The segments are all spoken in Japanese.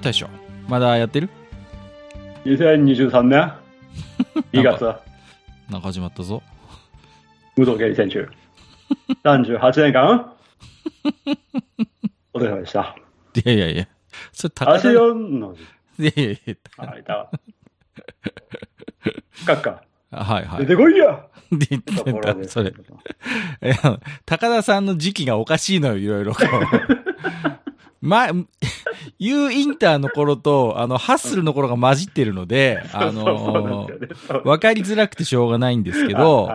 大将、まだやってる？2023年？2月、なんか始まったぞ。武藤敬司選手、38年間、お疲れ様でした。いやいやいや、それ高田足4の字。いやいやいや、あ、いた。カッカ、はいはい。出てこいやってところでた、それ。え高田さんの時期がおかしいのよ、いろいろ。ま、U インターの頃と、あの、ハッスルの頃が混じってるので、あのだよね。そう。わかりづらくてしょうがないんですけど、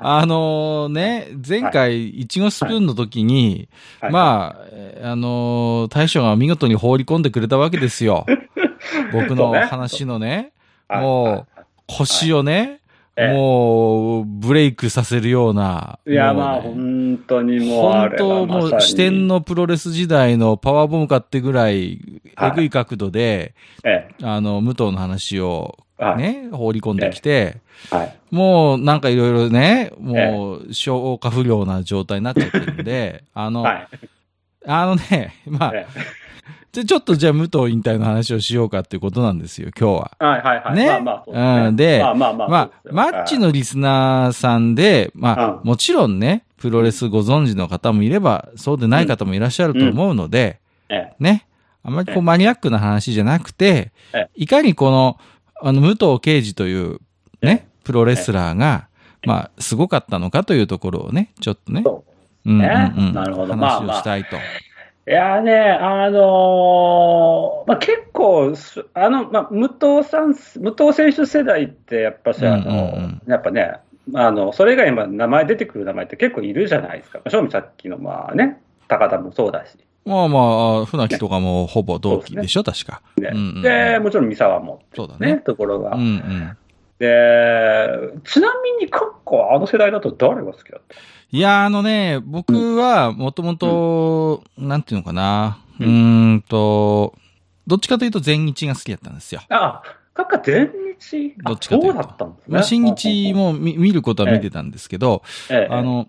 あのね、前回、いちごスプーンの時に、はい。まあ、えーあのー大将が見事に放り込んでくれたわけですよ。僕の話のね、はいもうはい。腰をね、ええもう、ブレイクさせるような。いや、まあ、本当にもうあ本当もう視点のプロレス時代のパワーボムかってぐらい、はいえぐい角度で、えあの、武藤の話を。ね、放り込んできて、はい。もうなんかいろいろね、もう消化不良な状態になっちゃってるんで、あの、はい。あのね、まあ、え じゃちょっとじゃあ武藤引退の話をしようかっていうことなんですよ、今日は。えはいはいはい。ね。まあまあね、うん。でまあまあまあ。まあマッチのリスナーさんで、まあ、うん。もちろんね、プロレスご存知の方もいれば、そうでない方もいらっしゃると思うので、えね、あまりこえうマニアックな話じゃなくてえ、いかにこの、あの、武藤敬司というね、プロレスラーが、まあ、すごかったのかというところをね、ちょっとね、そう。うんうんねうん、なるほど。まあ話をまあしたいやね、あのーまあ、結構す、あの、まあ、武藤さん、武藤選手世代って、やっぱし、あの、うんうんうんやっぱね、あの、それ以外にも名前出てくる名前って結構いるじゃないですか。正味さっきの、まあね、高田もそうだし。まあまあ、船木とかもほぼ同期でしょ、確か。ねうんうんうんで、もちろん三沢も、ね、そうだね。ところが。うんうん。で、ちなみに、カッコはあの世代だと誰が好きだった？いや、あのね、僕はもともと、なんていうのかな、ううんーんと、どっちかというと全日が好きだったんですよ。あ、カッカ全日？あどっちかというと。そうだったんですね。まあ、新日も見見ることは見てたんですけど、ええ、あの、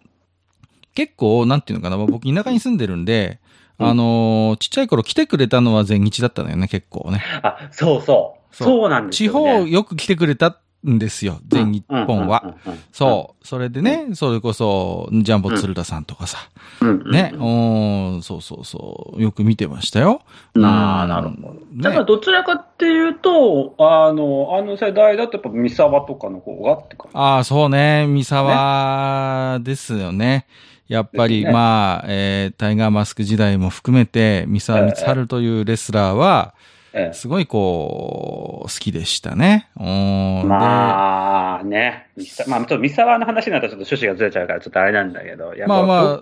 結構、なんていうのかな、まあ僕田舎に住んでるんで、うん。あのーちっちゃい頃来てくれたのは全日だったのよね、結構ね。あ、そうそう。そう。そうなんです地よ、ね。方よく来てくれたんですよ、全日本は。そう。それでね、それこそ、ジャンボ鶴田さんとかさ、うんうんそうそうそう、よく見てましたよ。ああ、なるほど。だからどちらかっていうと、あの、あの世代だとやっぱ三沢とかの方がって感じ。ああ、そうね、三沢ですよね。やっぱり、まあ、えータイガーマスク時代も含めて、三沢光晴というレスラーは、えすごいこう、好きでしたね。まあね、まあちょっと三沢の話になったらちょっと趣旨がずれちゃうからちょっとあれなんだけど。まあまあ、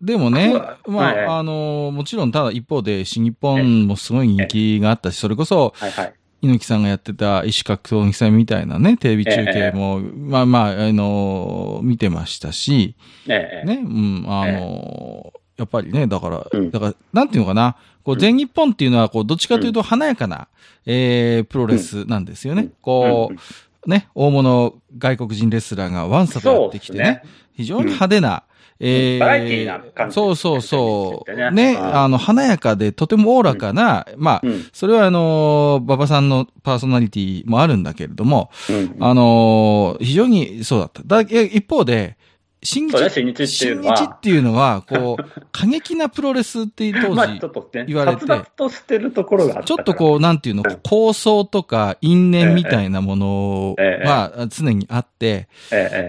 でもねまあ、あの、もちろん、ただ一方で、新日本もすごい人気があったし、それこそ、はいはい。猪木さんがやってた医師格闘技戦みたいなね、テレビ中継も、まあまあ、あの、見てましたし、ええ、ね、うん、あの、やっぱりね、だから、うん。だから、なんていうのかな、こう、全日本っていうのは、こう、どっちかというと華やかな、えー、プロレスなんですよね。こうんう、ね、大物外国人レスラーがワンサとやってきてね、非常に派手な、えーバラエティーな感じそうそうそう。ね。ね、うん。あの、華やかでとてもおおらかな、まあ、うん。それはあの、馬場さんのパーソナリティもあるんだけれども、うん。あの、非常にそうだった。だ一方で、新日新日っていう新のは。日っていうのは、こう、過激なプロレスっていう当まあ時言われて。としてるところがあったちょっとこう、なんていうのうん、構想とか因縁みたいなものええは常にあって、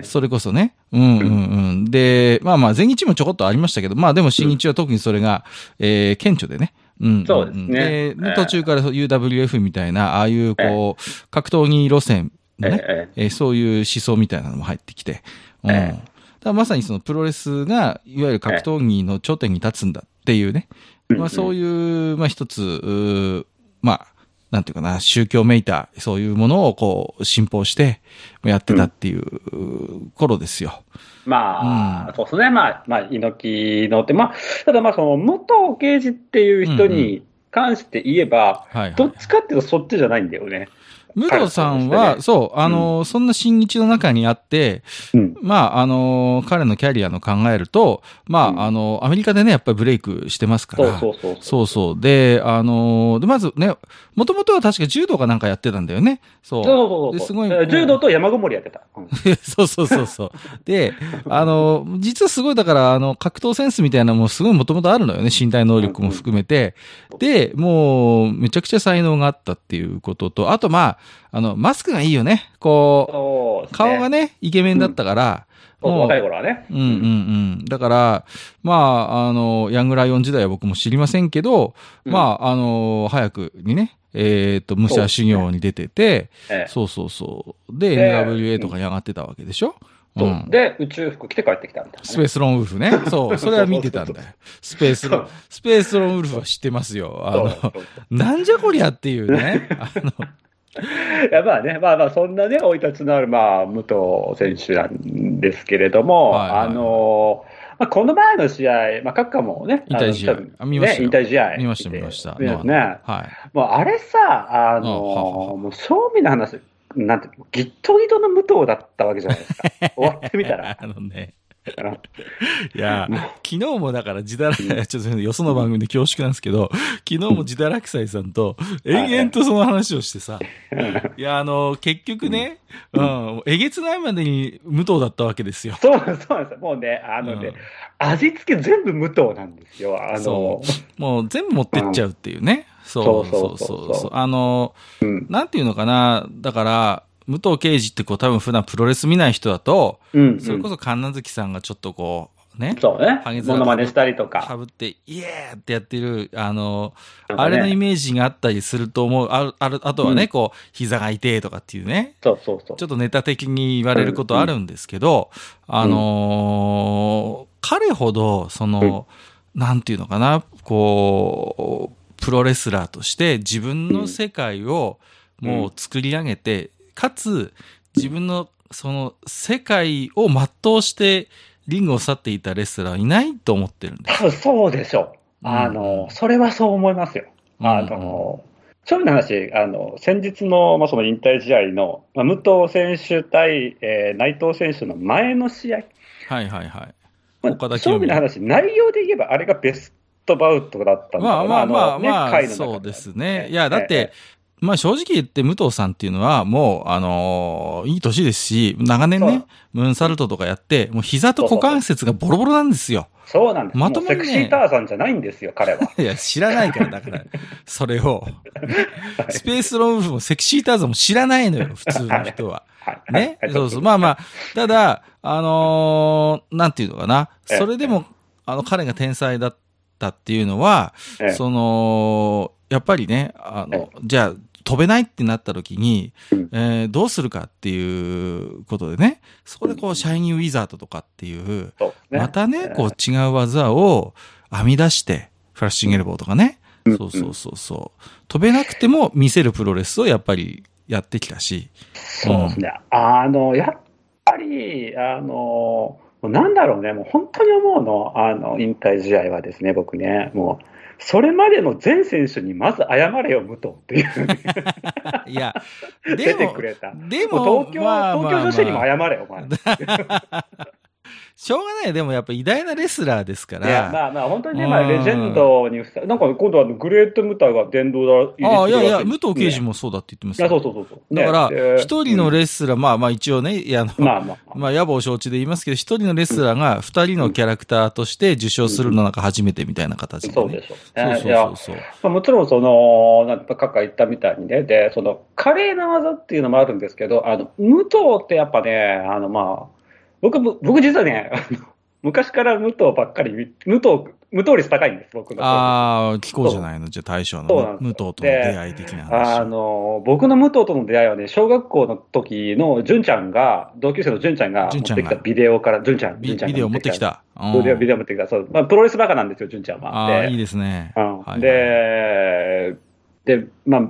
それこそね。うんうんうん。で、まあまあ、全日もちょこっとありましたけど、まあでも新日は特にそれが、えー、顕著でね。うんそうですね。でええ。途中から UWF みたいな、ああいうこう、格闘技路線のね、えそういう思想みたいなのも入ってきて、うんえらまさにそのプロレスが、いわゆる格闘技の頂点に立つんだっていうね、まあそういう、まあ一つ、まあ、なんていうかな、宗教めいた、そういうものをこう、信奉して、やってたっていうう頃ですよ。まあ、うんそうですね。まあ、まあ、猪木のって、まあ、ただまあ、その、武藤敬司っていう人に関して言えば。どっちかっていうとそっちじゃないんだよね。武藤さんは、そう、あの、そんな新日の中にあって、うん。まあ、あの、彼のキャリアの考えると、まあ、うんあの、アメリカでね、やっぱりブレイクしてますから。そうそうそう。そうそう。で、あの、で、まずね、もともとは確か柔道かなんかやってたんだよね。そう。そうそうそうそう。ですごい柔道と山ごもりやってた。うん そうそうそうそう。で、あの、実はすごい、だから、あの、格闘センスみたいなのもすごいもともとあるのよね。身体能力も含めて。で、もう、めちゃくちゃ才能があったっていうことと、あと、まあ、あの、マスクがいいよね。こう、顔がね、イケメンだったから、若い頃はね。うんうんうん。だから、まあ、あの、ヤングライオン時代は僕も知りませんけど、うんまあ、あの、早くにね、えっ、と、武者修行に出てて、ええそうそうそう。で、で NWA とかに上がってたわけでしょ？そううん。で、宇宙服着て帰ってきたみたいなね。スペースロンウルフね。そう、それは見てたんだよ。スペースロン、スペースロンウルフは知ってますよ。あの、そうそうなんじゃこりゃっていうね。あの、い や、まあね、まあまあ、そんなね、生い立ちのある、まあ、武藤選手なんですけれども、はいはいあのまあ、この前の試合、まあ、閣下もね、引退試合見ましたよね、引退試合。見ました見ました見ね。はい。もうあれさ、あのもう正味の話、なんてギットギトの武藤だったわけじゃないですか。終わってみたら。あのね。うんいや、昨日もだから自堕落、ちょっとよその番組で恐縮なんですけど、昨日も自堕落斎さんと延々とその話をしてさ、いや、あの、結局ね、うん、えげつないまでに無党だったわけですよ。そう、そうなんですよ。もうね、あのね、うん味付け全部武藤なんですよ。あのそ、もう全部持ってっちゃうっていうね。そうそうそうそうそうそうそう。あの、うん。なんていうのかな、だから、武藤敬司ってこう多分普段プロレス見ない人だと、うん。それこそ神奈月さんがちょっとこう、ね、そうねハゲ。面モノマネしたりとか。かぶって、イエーってやってる、あの、ねあれのイメージがあったりすると思う。ある、ある、あとはね、うんこう、膝が痛えとかっていうね。そうそうそうちょ。っとネタ的に言われることあるんですけど、あのー彼ほど、その、なんていうのかな、こう、プロレスラーとして自分の世界をもう作り上げて、かつ、自分のその世界を全うしてリングを去っていたレスラーはいないと思ってるんです。多分そうでしょう。あの、それはそう思いますよ。あの、そういう話、あの、先日の、まあ、その引退試合の、まあ、武藤選手対、えー内藤選手の前の試合。はいはいはい。まあ、岡田清美そういう話、内容で言えば、あれがベストバウトだったんだまあまあまあまあ、そうですね。いや、だって、まあ正直言って武藤さんっていうのはもう、あのーいい年ですし、長年ね、ムーンサルトとかやって、もう膝と股関節がボロボロなんですよ。そうなんです。まともにねセクシーターさんじゃないんですよ、彼は。いや、知らないから、だから、それを。スペースロンウルフもセクシーターザンも知らないのよ、普通の人は。はい。ね？はい。そうそう。まあまあ、ただ、あのーなんていうのかな。ええそれでも、あの、彼が天才だったっていうのは、ええその、やっぱりね、あの、じゃあ、飛べないってなった時に、うん。えーどうするかっていうことでね、そこでこう、シャイニーウィザードとかっていう、またね、こう違う技を編み出して、フラッシングエルボーとかね、うん。そうそうそうそう。飛べなくても見せるプロレスをやっぱりやってきたし、そうですね。あの、やっぱり、あの、なんだろうね、もう本当に思うの、あの、引退試合はですね、僕ね、もう、それまでの全選手にまず謝れよ、武藤っていう、いや、で出てもく、れた。でも東京、まあ東京女子にも謝れよ、お前。しょうがない。でもやっぱ偉大なレスラーですかいや、ら。まあまあ、本当にね、うんまあ、レジェンドにふさ、なんか今度はグレートムタが殿堂だ、ああ、いやいや、武藤刑事も。もそうだって言ってますいや、よ。そうそうそう。だから、ね一人のレスラー、まあまあ一応ね、まあまあ。まあ、野望承知で言いますけど、一人のレスラーが二人のキャラクターとして受賞するのなんか初めてみたいな形で、ね。そうでしょうね。そうそうそう。まあ、もちろん、その、なんか、カッカ言ったみたいにね、で、その、華麗な技っていうのもあるんですけど、あの、武藤ってやっぱね、あの、まあ、僕も、僕実はね、昔から武藤ばっかり見、武藤無糖率高いんです、僕の。ああ、聞こうじゃないの？じゃあ大将の武藤との出会い的な話。あの、僕の武藤との出会いはね、小学校の時の純ちゃんが、同級生の純ちゃんが持ってきたビデオから、純ちゃん、ビ純ちゃんがビデオ持ってき。た。ビデオ、ビデオ持ってきた。そう。まあ、プロレスバカなんですよ、純ちゃんは。ああ、でいいですね。うんはいで、で、まあ、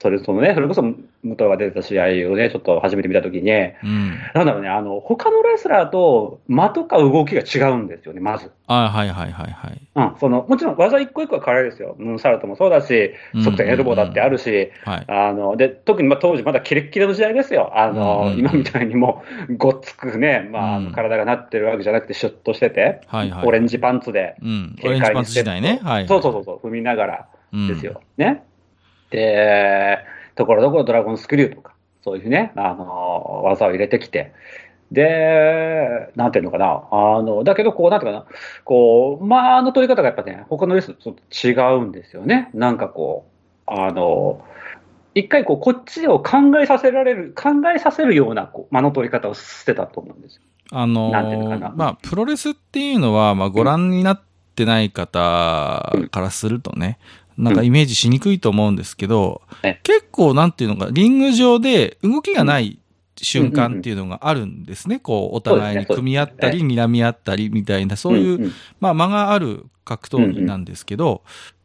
それ、そのね、それこそ、武藤が出てた試合をね、ちょっと初めて見たときに、うん。なんだろうね、あの、他のレスラーと間とか動きが違うんですよね、まず。あはいはいはいはい。うん、その、もちろん技一個一個は変わるですよ。ムーンサルトもそうだし、うん側転エルボーだってあるし、はい。あの、で、特にまあ当時まだキレッキレの時代ですよ。あの、うんうん今みたいにもう、ごっつくね、まああの、うん体がなってるわけじゃなくて、シュッとしてて、はいはいオレンジパンツで、うん。オ軽レンジパンツ快にステップ時代ね。はい。そうそうそうそう、踏みながらうんですよ。ね。で、ところどころドラゴンスクリューとか、そういうね、あの、技を入れてきて、で、なんていうのかな、あの、だけど、こう、なんていうかな、こう、まあ、あの取り方がやっぱね、他のレースと違うんですよね。なんかこう、あの、一回こう、こっちを考えさせられる、考えさせるような、こう、間の取り方をしてたと思うんですよ。あのーまあ、プロレスっていうのは、まあ、ご覧になってない方からするとね、なんかイメージしにくいと思うんですけど、ね結構なんていうのか、リング上で動きがない瞬間っていうのがあるんですね。こう、お互いに組み合ったり、睨み合ったりみたいな、そういう、んん。まあ、間がある格闘技なんですけど、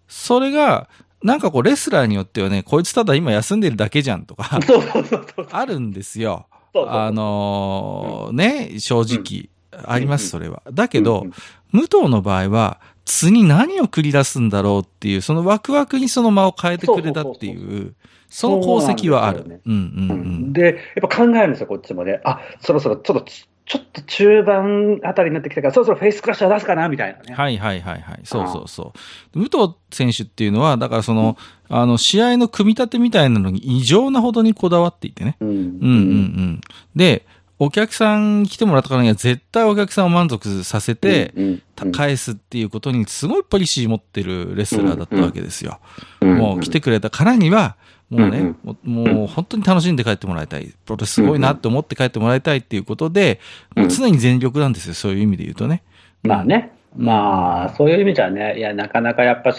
それが、なんかこう、レスラーによってはね、こいつただ今休んでるだけじゃんとか。あるんですよ。あのーね、正直、あります、それは。だけど、うんうん。武藤の場合は、次何を繰り出すんだろうっていう、そのワクワクにその間を変えてくれたっていう、その功績はある。ですうんうんうん。で、やっぱ考えるんですよ、こっちもね。あ、そろそろちょっと、ちょっと中盤あたりになってきたから、そろそろフェイスクラッシャー出すかな、みたいなね。はいはいはいはい。そうそうそう。武藤選手っていうのは、だからその、あの、試合の組み立てみたいなのに異常なほどにこだわっていてね。うん。うんうんうんうん。で、お客さんに来てもらったからには絶対お客さんを満足させて、返すっていうことにすごいポリシー持ってるレスラーだったわけですよ。うんもう来てくれたからには、もうね、うんもう本当に楽しんで帰ってもらいたい。プロレスすごいなって思って帰ってもらいたいっていうことで、もう常に全力なんですよ。そういう意味で言うとね。まあね。まあ、そういう意味じゃね、いや、なかなかやっぱし、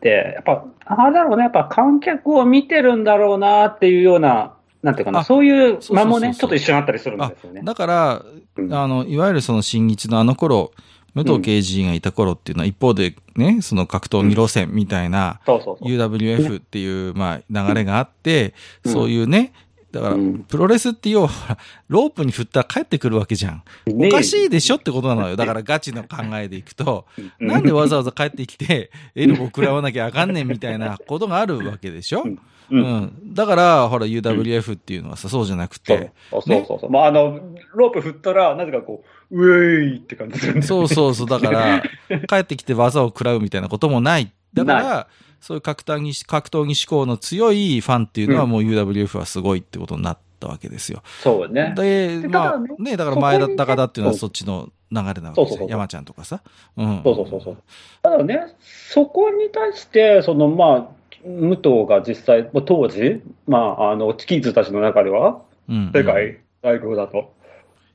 で、やっぱ、あれだろうね、やっぱ観客を見てるんだろうなっていうような、なんていうかな、あそういう間もね、ちょっと一緒にあったりするんあですよね。だから、うん。あの、いわゆるその新日のあの頃、武藤刑事がいた頃っていうのは一方でね、その格闘技路線みたいな。UWF っていう、まあ、流れがあって、うん。そういうね、だからうん、プロレスって要は、ロープに振ったら帰ってくるわけじゃん。おかしいでしょってことなのよ。だからガチの考えでいくと、うん。なんでわざわざ帰ってきて、エルボー食らわなきゃあかんねんみたいなことがあるわけでしょうん。だから、ほら、UWF っていうのはさ、そうじゃなくて、そうそうそうそう。まあ、あの、ロープ振ったら、なぜかこう、ウェイって感じするんそうそうそう、だから、帰ってきて技を食らうみたいなこともない。だかなら、そういう格闘技、格闘技志向の強いファンっていうのはうんもう UWF はすごいってことになったわけですよ。そうね。で、でまあねね、だから前田高田っていうのはそそっちの流れなわけそうそうそうですよ。山ちゃんとかさ。うん。そうそうそうそう。ただね、そこに対して、そのまあ、武藤が実際、当時、まあ、あの、チキンズたちの中では、うん。世界最高だと、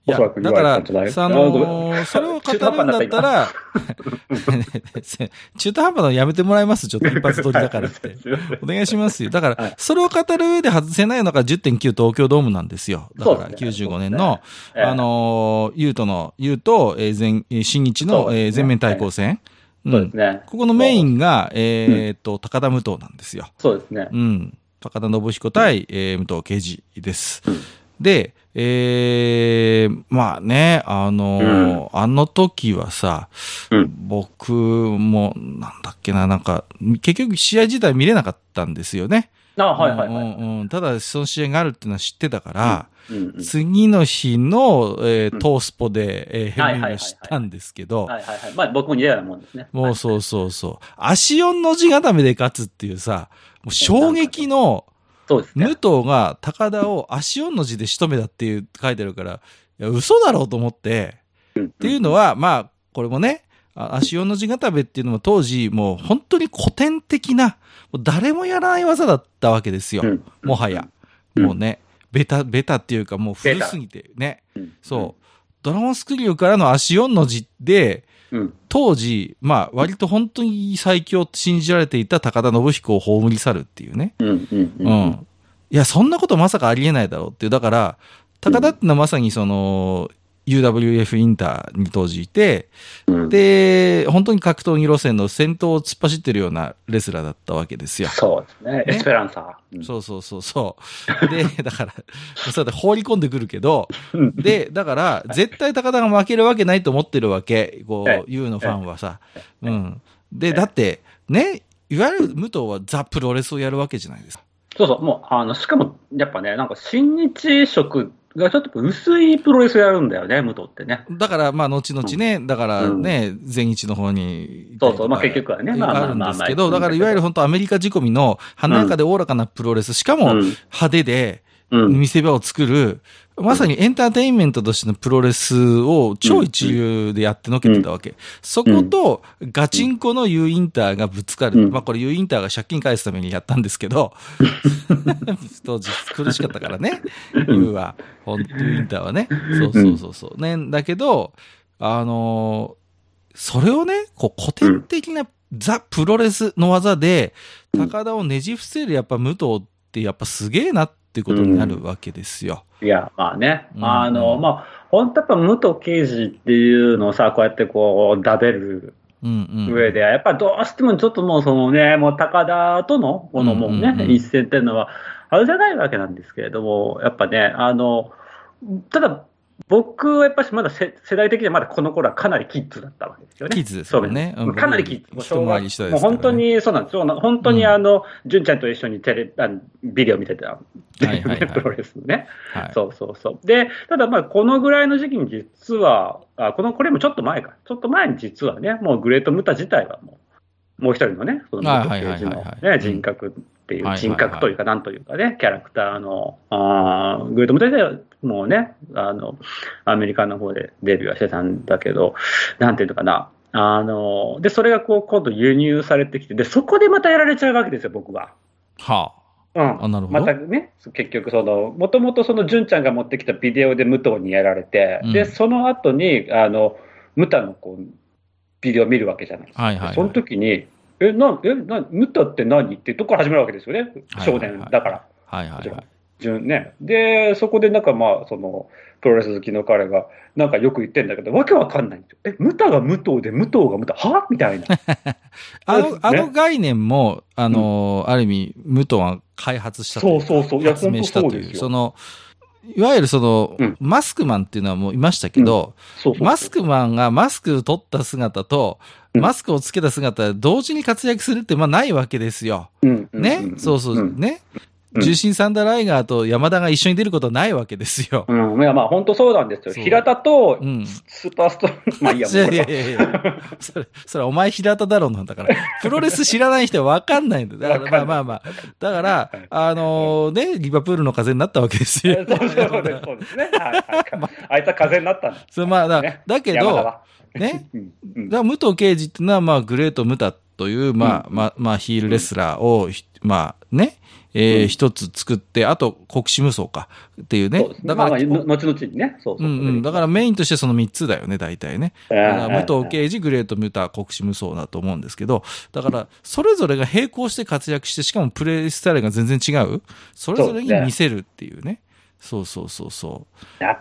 いやおそらく言だからあのーそれを語るんだったら、中途半端なのやめてもらいますちょっと一発撮りだからって。お願いしますよ。だから、はいそれを語る上で外せないのが10.9東京ドームなんですよ。だからそうですね95年の、ええあのー、ユートの、ユーと、えー、新日の、えー全面対抗戦。うん。そうですね。ここのメインが、えーっと、高田武藤なんですよ。そうですね。うん。高田信彦対、えー武藤敬司です。うんで、えー、まあね、あのーあの時はさ、うん僕も、なんだっけな、なんか、結局試合自体見れなかったんですよね。あはいはいはい。うんうんうんただ、その試合があるっていうのは知ってたから、うんうん次の日の、えーうんトースポで、えー、はいはいはいはいヘミを知ったんですけど、はいはいはい。まあ僕も似たようなもんですね。もうそうそうそう。足4の字固めで勝つっていうさ、もう衝撃の、そうですね。武藤が高田を足4の字で仕留めたっていう書いてあるから、いや、嘘だろうと思って、っっていうのは、まあ、これもね、あ足4の字固めっていうのも当時、もう本当に古典的な、誰もやらない技だったわけですよ。もはや。うんもうね、ベタ、ベタっていうかもう古すぎてね。うん。そう。ドラゴンスクリューからの足4の字で、うん。当時、まあ、割と本当に最強って信じられていた高田信彦を葬り去るっていうね。うん。いや、そんなことまさかありえないだろうっていう。だから、高田ってのはまさにその、UWF インターに当時いて、うん。で、本当に格闘技路線の先頭を突っ走ってるようなレスラーだったわけですよ。そうですね。エスペランサー。うんそうそうそうそう。で、だから、そうやって放り込んでくるけど、うんで、だから、絶対高田が負けるわけないと思ってるわけ。こええう、ユーのファンはさ。えうん。で、ええだって、ね、いわゆる武藤はザ・プロレスをやるわけじゃないですか。そうそう、もう、あの、しかも、やっぱね、なんか、新日色がちょっと薄いプロレスやるんだよね、武藤ってね。だから、まあ、後々ね、だからね、全日の方に。そうそうまあ結局はねまあまああるんですけまあまど、だから、いわゆる本当アメリカ仕込みの華やかでおおらかなプロレス、しかもうん派手で、うん。見せ場を作る、まさにエンターテインメントとしてのプロレスを超一流でやってのけてたわけ。そこと、ガチンコの U インターがぶつかる。うんまあこれ U インターが借金返すためにやったんですけど、当時苦しかったからね。U は、ほん U インターはね。そうそうそうそう。ね、だけど、あのーそれをね、こう古典的なザ・プロレスの技で、高田をねじ伏せるやっぱ武藤ってやっぱすげえなってことになるわけですよ。いや、まあね、うん。あの、まあ、本当やっぱ武藤刑事っていうのをさ、こうやってこう、ダベるうんうん。上で、やっぱどうしてもちょっともうそのね、もう高田との、このもうね、うんうんうん。一戦っていうのは、あれじゃないわけなんですけれども、やっぱね、あの、ただ、僕はやっぱりまだ世世代的にはまだこの頃はかなりキッズだったわけですよね。キッズですよねかなりキッズ。もう小学一回り下ですもう本当に、そうなんですよ。本当にうんあの、純ちゃんと一緒にテレ、あのビデオ見てた、はいはいはいプロレスのね。はい。そうそうそう。で、ただまあ、このぐらいの時期に実は、あこの、これもちょっと前か。ちょっと前に実はね、もうグレートムタ自体はもう、もう一人のね、そのね、人格っていう、人格というか、なんというかね、キャラクターの、あーグレートムタ自体はもうね、あの、アメリカの方でデビューはしてたんだけど、なんていうのかな。あの、で、それがこう、今度輸入されてきて、で、そこでまたやられちゃうわけですよ、僕は。はうんあなるほどまたね、結局その、もともとその純ちゃんが持ってきたビデオで武藤にやられて、うんで、その後に、あの、ムタのこう、ビデオを見るわけじゃないですか。あ。はいはいはい。その時に、え、な、え、な、ムタって何っていうとこから始まるわけですよね。少年だから。はいはいはい。純ね。で、そこでなんかまあ、その、プロレス好きの彼が、なんかよく言ってんだけど、わけわかんないんですよ。え、ムタが武藤で、武藤がムタ、は？みたいな。あの、ねあの概念も、あの、ある意味、武藤は開発したといそうそうそういや発明したという、本当そうですよその、いわゆるその、うん。マスクマンっていうのはもういましたけど、マスクマンがマスクを取った姿と、うん。マスクをつけた姿、同時に活躍するって、まあないわけですよ。ね、んそうそう、ん。ね？うん重心サンダーライガーと山田が一緒に出ることはないわけですよ。うん、いや、まあ、本当そうなんですよ。平田とうん。スーパーストーン、まあいいや、もうこれいやいやいやいやそれ、それお前平田だろうなんだから。プロレス知らない人は分かんないんだよ。だからまあまあまあ。だから、あのね、リバプールの風になったわけですよ。そ うそうですそうですね。はいはい。あいつは風になったんだ。それまあだねだけど、山田はね。うんうんだから武藤敬司っていうのは、まあ、グレート・ムタという、まあ、うんまあ、まあ、ヒールレスラーをひ、まあ、ね、えーうん一つ作って、あと、国士無双かっていうね。だから、まあ後々にね。そうそうう。んうん。だからメインとしてその3つだよね、大体ね。武藤敬司、グレート・ムタ、国士無双だと思うんですけど、だから、それぞれが並行して活躍して、しかもプレイスタイルが全然違う。それぞれに見せるっていうね。そうそうそうそう。やっ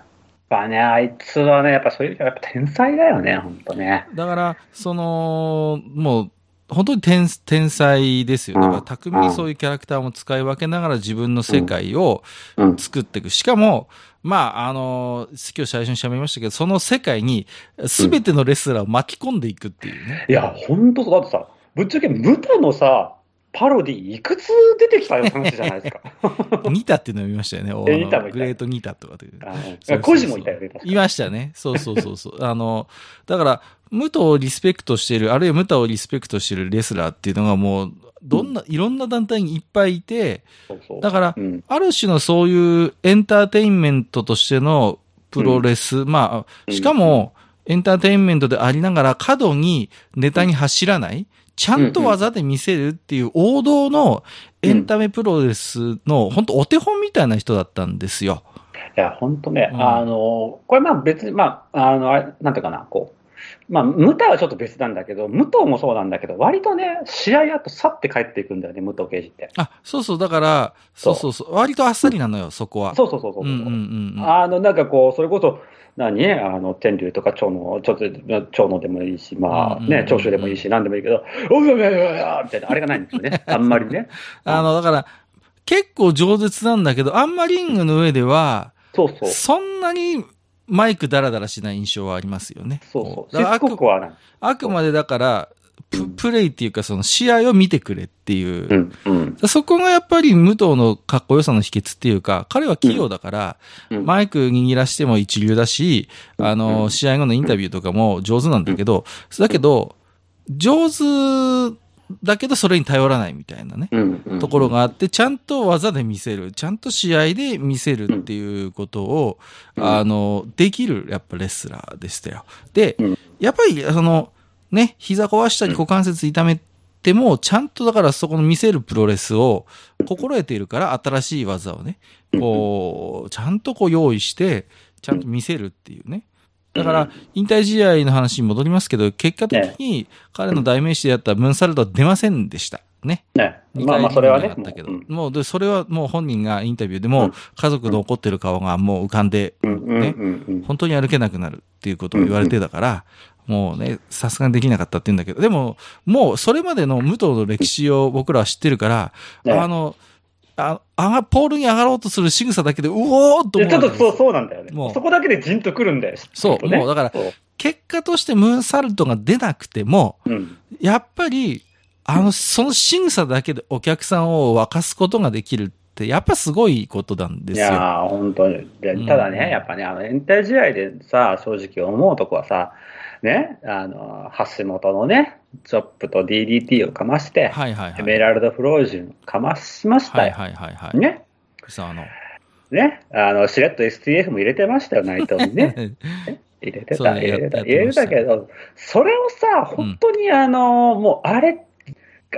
ぱね、あいつはね、やっぱそういうやっぱ天才だよね、本当ね。だから、その、もう、本当に天天才ですよ。だから、巧みにそういうキャラクターも使い分けながら自分の世界をうん。作っていく。しかも、まあ、あの、今日最初に喋りましたけど、その世界に全てのレスラーを巻き込んでいくっていうね。いや、本当だってさ、ぶっちゃけ、ムタのさ、パロディいくつ出てきたよって話じゃないですか。ニタっていうのを見ましたよね。えニタもグレートニタとかという。あコジもいたよね、いましたね。そうそうそうそう。あの、だから、武藤をリスペクトしている、あるいはムタをリスペクトしているレスラーっていうのがもう、どんな、いろんな団体にいっぱいいて、そうそうだから、うん。ある種のそういうエンターテインメントとしてのプロレス、まあ、しかも、エンターテインメントでありながら過度にネタに走らない、ちゃんと技で見せるっていう王道のエンタメプロレスの本当お手本みたいな人だったんですよ。いや、本当ね、うんあの、これまあ別に、まあ、あの、あれなんていうかな、こう、まあ、ムタはちょっと別なんだけど、武藤もそうなんだけど、割とね、試合後、去って帰っていくんだよね、武藤刑事って。あ、そうそう、だから、そうそうそう、割とあっさりなのよ、そこは。そうそうそうそう。あの、なんかこう、それこそ、何あの、天竜とか長野、ちょっと、長野でもいいし、まあうんうんうんね、長州でもいいし、何でもいいけど、おいおいおいおいおいみたいな、あれがないんですよね。あんまりね。あの、だから、結構饒舌なんだけど、あんまリングの上では、そうそう。そんなにマイクダラダラしない印象はありますよね。そうそう。あくは。あくまでだから、ププレイっていうか、その試合を見てくれっていう。うん、うん。そこがやっぱり武藤のかっこよさの秘訣っていうか、彼は器用だから、うんマイク握らしても一流だし、あの、うん試合後のインタビューとかも上手なんだけど、だけど、上手だけどそれに頼らないみたいなね。ところがあって、ちゃんと技で見せる、ちゃんと試合で見せるっていうことを、うんあの、できる、やっぱレスラーでしたよ。で、うんやっぱり、その、ね、膝壊したり股関節痛めても、ちゃんとだからそこの見せるプロレスを心得ているから、新しい技をね、こう、ちゃんとこう用意して、ちゃんと見せるっていうね。だから、引退試合の話に戻りますけど、結果的に彼の代名詞であったムーンサルトは出ませんでした。ね。ね。二まあまあ、回それはね。たけど、もうで、それはもう本人がインタビューでうもん、家族の怒ってる顔がもう浮かんで、ね。本当に歩けなくなるっていうことを言われてたから、もうね、さすがにできなかったって言うんだけど、でも、もうそれまでの武藤の歴史を僕らは知ってるから、ねあの、あ、上が、ポールに上がろうとする仕草だけで、うおーっと思うちょっとそう、そうなんだよね。もうそこだけでじんとくるんだよ。そうねもうだから結果としてムーンサルトが出なくても、うん。やっぱり、あの、その仕草だけでお客さんを沸かすことができるって、やっぱすごいことなんですよ。いやー、本当に。ただね、やっぱね、あの、引退試合でさ、正直思うとこはさ、ね、あの、橋本のね、チョップと DDT をかまして、はいはいはい。エメラルド・フロージュンかましましたよ。はいはいはいはい。ね。さの。ね。あの、しれっと STF も入れてましたよ、内藤に ね。入れてた、そうね入れてた、や入れてたけど、それをさ、本当にあの、もうあれ、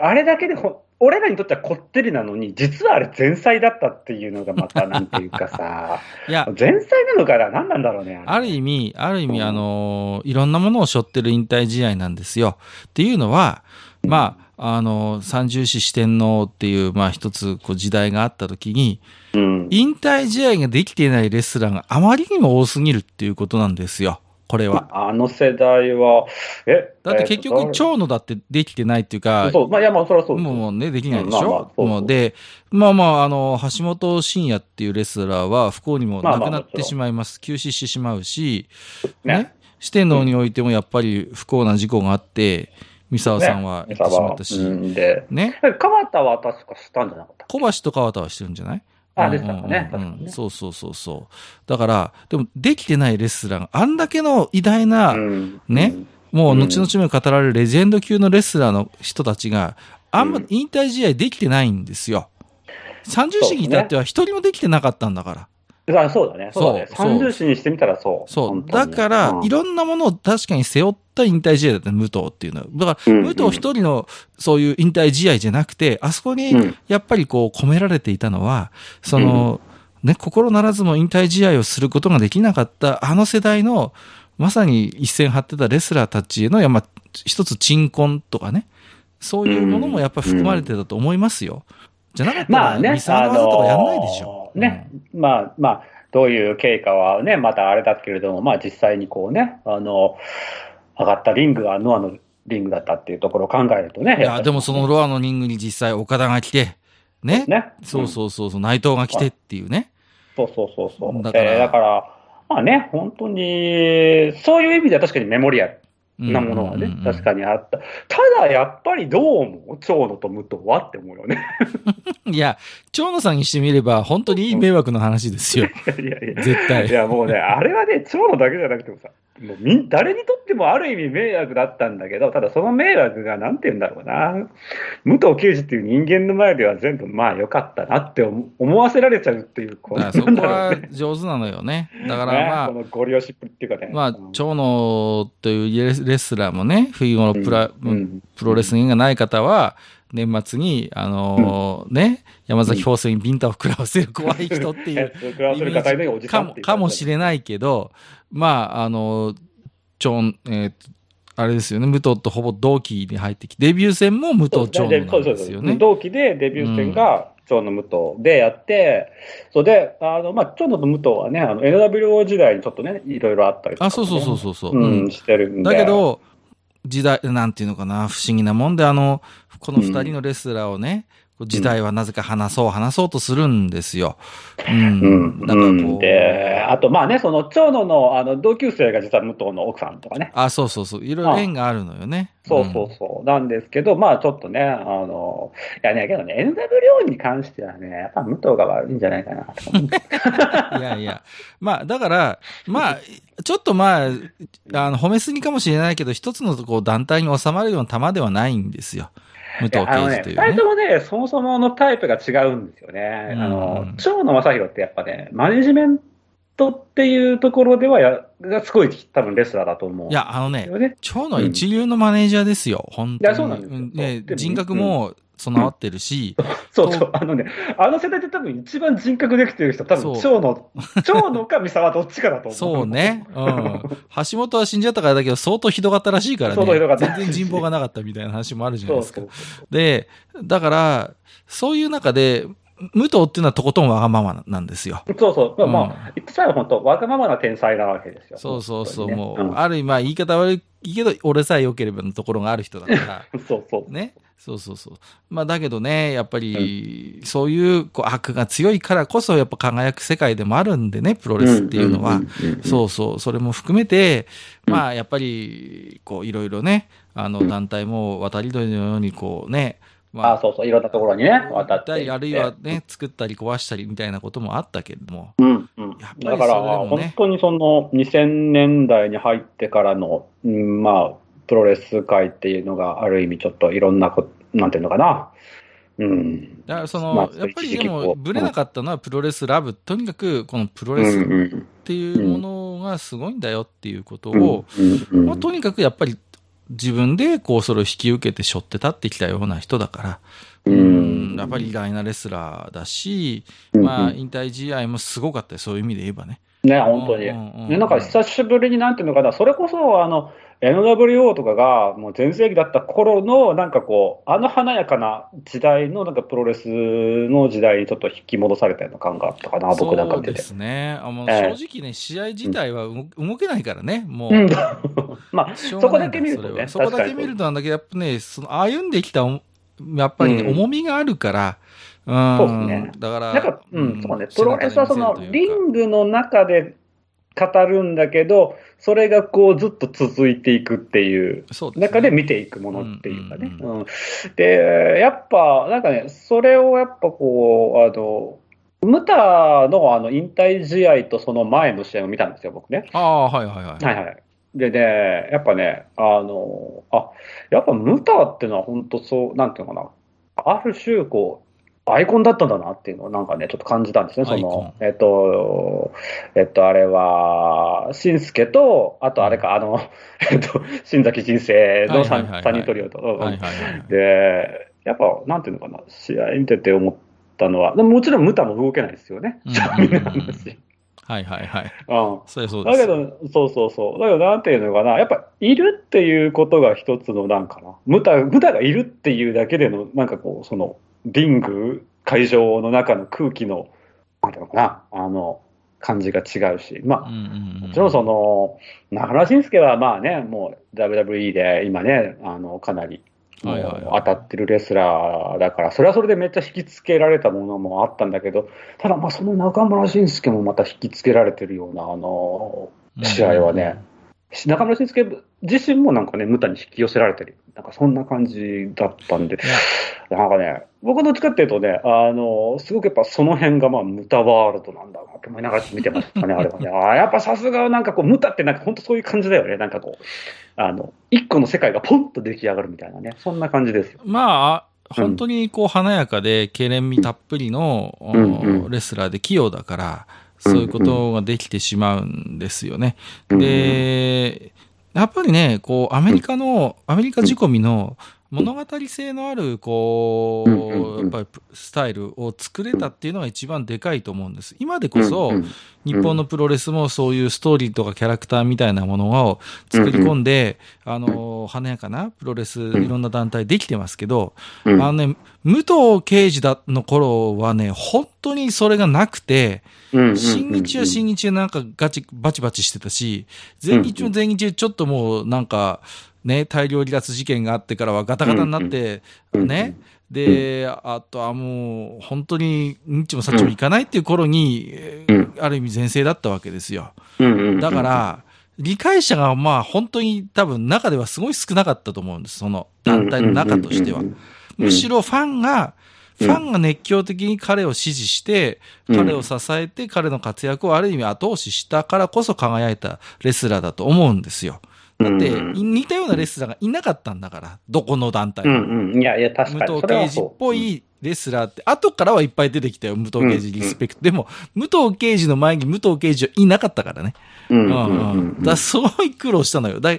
あれだけでほ、俺らにとってはこってりなのに、実はあれ前菜だったっていうのがまたなんていうかさ、いや、前菜なのかな？何なんだろうね。ある意味、ある意味、うんあのーいろんなものを背負ってる引退試合なんですよ。っていうのは、まあ、あのー三重視四天王っていう、まあ一つこう時代があった時に、うん。引退試合ができていないレスラーがあまりにも多すぎるっていうことなんですよ。これは。あの世代は、えだって結局、長野だってできてないっていうか、そう、まあ、いや、まあ、それはそうもうね、できないでしうんまあで、まあまあ、あの、橋本真也っていうレスラーは不幸にもまあまあ亡くなってしまいます。休止してしまうし、ね。ね。四天王においてもやっぱり不幸な事故があって、三沢さんはね行ってしまったし、うんで、ね。え川田は確かしたんじゃなかった小橋と川田はしてるんじゃない？そうそうそうそう。だから、でもできてないレスラーがあんだけの偉大な、うん。ねもう後々も語られるレジェンド級のレスラーの人たちが、あんまうん。引退試合できてないんですよ。三重士に至っては一人もできてなかったんだから。あそうだね。そうだね。三重視にしてみたらそう。そう。だから、うんいろんなものを確かに背負った引退試合だったね、武藤っていうのは。だから、うん武藤一人のそういう引退試合じゃなくて、あそこにうんやっぱりこう込められていたのは、その、ね、心ならずも引退試合をすることができなかったあの世代の、まさに一線張ってたレスラーたちへの、やまあ、一つ鎮魂とかね、そういうものもやっぱ含まれてたと思いますよ。じゃなかったら、まあね、ミサの技とかやんないでしょ。あのーね、まあまあ、どういう経過はね、またあれだけれども、まあ実際にこうね、あの、上がったリングがノアのリングだったっていうところを考えるとね。いや、でもそのロアのリングに実際岡田が来て、ね。ね。そうそうそうそう、内藤が来てっていうね。そうそうそうそう。だからえーだから、まあね、本当に、そういう意味では確かにメモリアルなものはね、確かに。にあった。ただ、やっぱりどう思う？長野と武藤はって思うよね。いや、長野さんにしてみれば、本当にいい迷惑の話ですよ。いやいや。絶対い。や、もうね、あれはね、長野だけじゃなくてもさ、もうみん誰にとってもある意味迷惑だったんだけど、ただその迷惑がなんて言うんだろうな。武藤刑事っていう人間の前では全部まあ良かったなって思思わせられちゃうっていう、こなんだろうはね。上手なのよね。だからねまあこ、のゴリ押しっぷりっていうかね。まあうん、長野というレスラーもね、冬頃プラ、うんプロレスリングがない方は、年末に、あのーね、山崎放送にビンタを食らわせる怖い人っていう かもしれないけど、まあ、あの、長、えーとあれですよね、武藤とほぼ同期に入ってきて、デビュー戦も武藤長野なんですよね。同期でデビュー戦が長野武藤でやって、それで、あの、まあ、長野と武藤はね、あの、NWO 時代にちょっとね、いろいろあったりとか、ね。あ、そうそうそうそうそう。うん、してるんで。だけ、ど、時代、なんていうのかな、不思議なもんで、あの、この二人のレスラーをね、こう時代はなぜか話そう、話そうとするんですよ。うん。うん。だからこう、うんで、あと、まあね、その、長野の、あの、同級生が実は武藤の奥さんとかね。あ、そうそうそう。いろいろ縁があるのよね。そうそうそう。なんですけど、まあちょっとね、あの、いやね、けどね、NWO に関してはね、やっぱ武藤が悪いんじゃないかなと思。いやいや。まあ、だから、まあ、ちょっとまあ、あの、褒めすぎかもしれないけど、一つのこう団体に収まるような玉ではないんですよ。武藤刑事というね二人と。もね、そもそものタイプが違うんですよね。うんあの、長野正宏ってやっぱね、マネジメントっていうところではや、がすごい多分レスラーだと思う。いや、あのね。超の一流のマネージャーですよ、本当に。いやそうなんですよね人格も備わってるし、そうそう、あのね、あの世代で多分一番人格できてる人、多分そう長野、長野か三沢どっちかだと思う。そうね。うん。橋本は死んじゃったからだけど、相当ひどかったらしいからね。相当ひどかった全然人望がなかったみたいな話もあるじゃないですか。そうそうで、だから、そういう中で、武藤っていうのはとことんわがままなんですよ。そうそう。まあ、うんまあ、言ってしまえば本当、わがままな天才なわけですよ。そうそうそう。本もう、当にねある意味、まあ言い方悪いけど、俺さえ良ければのところがある人だから。う んそうそう。ね。そうそうそう。まあだけどね、やっぱり、そういうこう悪が強いからこそ、やっぱ輝く世界でもあるんでね、プロレスっていうのは。そうそう、それも含めて、まあやっぱり、こういろいろね、あの団体も渡り鳥のようにこうね、まあそうそう、いろんなところにね、渡っていって。あるいはね、作ったり壊したりみたいなこともあったけれども。うんうん、やっぱりだから、本当にその2000年代に入ってからの、うん、まあ、プロレス界っていうのがある意味ちょっといろんなこ、なんていうのかな。うん。だからその、まあやっぱりでも、うぶれなかったのはプロレスラブ。とにかく、このプロうんレスっうんていうものがすごいんだよっていうことうんを、うんうんまあ、とにかくやっぱり自分でこうそれを引き受けて背負って立ってきたような人だから、うんやっぱり偉大なレスラーだし、うんまあ、引退試合もすごかったよ、そういう意味で言えばね。ね、本当に。うんうんうんねなんか久しぶりになんていうのかな、それこそ、あの、NWO とかがもう全盛期だった頃の、なんかこう、あの華やかな時代の、なんかプロレスの時代にちょっと引き戻されたような感があったかな、僕なんか見てて。そうですね。あ正直ね、試合自体は動動けないからね、もう。うん、まあ、そこだけ見るとね、そこだけ見るとなんだけど、やっぱね、その歩んできたお、やっぱりね、うん。重みがあるから、うん。そうですね。だから、なんか、うん、そうね、プロレスはそのリングの中で語るんだけど、それがこうずっと続いていくっていう中で見ていくものっていうかね。で、やっぱ、なんかね、それをやっぱこう、あの、ムタのあの引退試合とその前の試合を見たんですよ、僕ね。ああ、はいはいはい。はいはい。でね、やっぱね、あの、あ、やっぱムタってのは本当そう、なんていうのかな。ある種、こう、アイコンだったんだなっていうのをなんかね、ちょっと感じたんですね。その、えっと、えっと、あれは、しんすけと、あとあれか、あの、えっと、新崎人生のはいはいはいはい3人トリオと。で、やっぱ、なんていうのかな、試合見てて思ったのは、でももちろんムタも動けないですよね。うんみんなの話。はいはいはい。うん。そそう。だけど、そうそうそう。だけど、なんていうのかな。やっぱ、いるっていうことが一つの、なんかな。無駄、無駄がいるっていうだけでの、なんかこう、その、リング、会場の中の空気の、なんていうのかな？あの、感じが違うし。まあ、うんうんうん。もちろんその、中村慎介はまあね、もう WWE で今ね、あの、かなり、当たってるレスラーだから、それはそれでめっちゃ引きつけられたものもあったんだけど、ただまあその中村慎介もまた引きつけられてるような、あの、試合はね、中村慎介自身もなんかね、ムタに引き寄せられてる。なんかそんな感じだったんで、なんかね、僕はどっちかっていうとね、あの、すごくやっぱその辺がまあムタワールドなんだなって思いながら見てましたね、あれはね。ああ、やっぱさすがなんかこう、ムタってなんか本当そういう感じだよね。なんかこう、あの、一個の世界がポンと出来上がるみたいなね、そんな感じですよ。まあ、本当にこう華やかで、けれんみたっぷりの、うんうんレスラーで器用だから、そういうことができてしまうんですよね。うんで、やっぱりね、こう、アメリカの、アメリカ仕込みの物語性のある、こう、やっぱりスタイルを作れたっていうのが一番でかいと思うんです。今でこそ、日本のプロレスもそういうストーリーとかキャラクターみたいなものを作り込んで、あの、華やかなプロレス、いろんな団体できてますけど、うん。あのね、武藤敬司だの頃はね、本当にそれがなくて、うん新日は新日でなんかガチ、バチバチしてたし、全日も全日でちょっともうなんか、ね、大量離脱事件があってからはガタガタになって、うんね。で、あとはもう、本当に、日もさっちもいかないっていう頃に、ある意味全盛だったわけですよ。うんうんうんだから、理解者がまあ本当に多分中ではすごい少なかったと思うんです。その団体の中としては。むしろファンが、ファンが熱狂的に彼を支持して、うん彼を支えて、彼の活躍をある意味後押ししたからこそ輝いたレスラーだと思うんですよ。だって、うん似たようなレスラーがいなかったんだから、どこの団体うも。んうん。いやいや、確武かに。藤それは敬司っぽいレスラーって、後からはいっぱい出てきたよ、武藤敬司リスペクト。でも、武藤敬司の前に武藤敬司はいなかったからね。うんうんうんうん。うんだすごい苦労したのよ。だ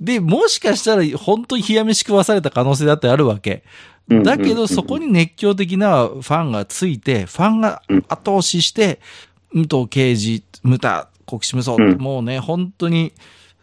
で、もしかしたら本当に冷や飯食わされた可能性だってあるわけ。うんだけど、そこに熱狂的なファンがついて、ファンが後押しして、武藤敬司、武田、国士無双、うんもうね、本当に、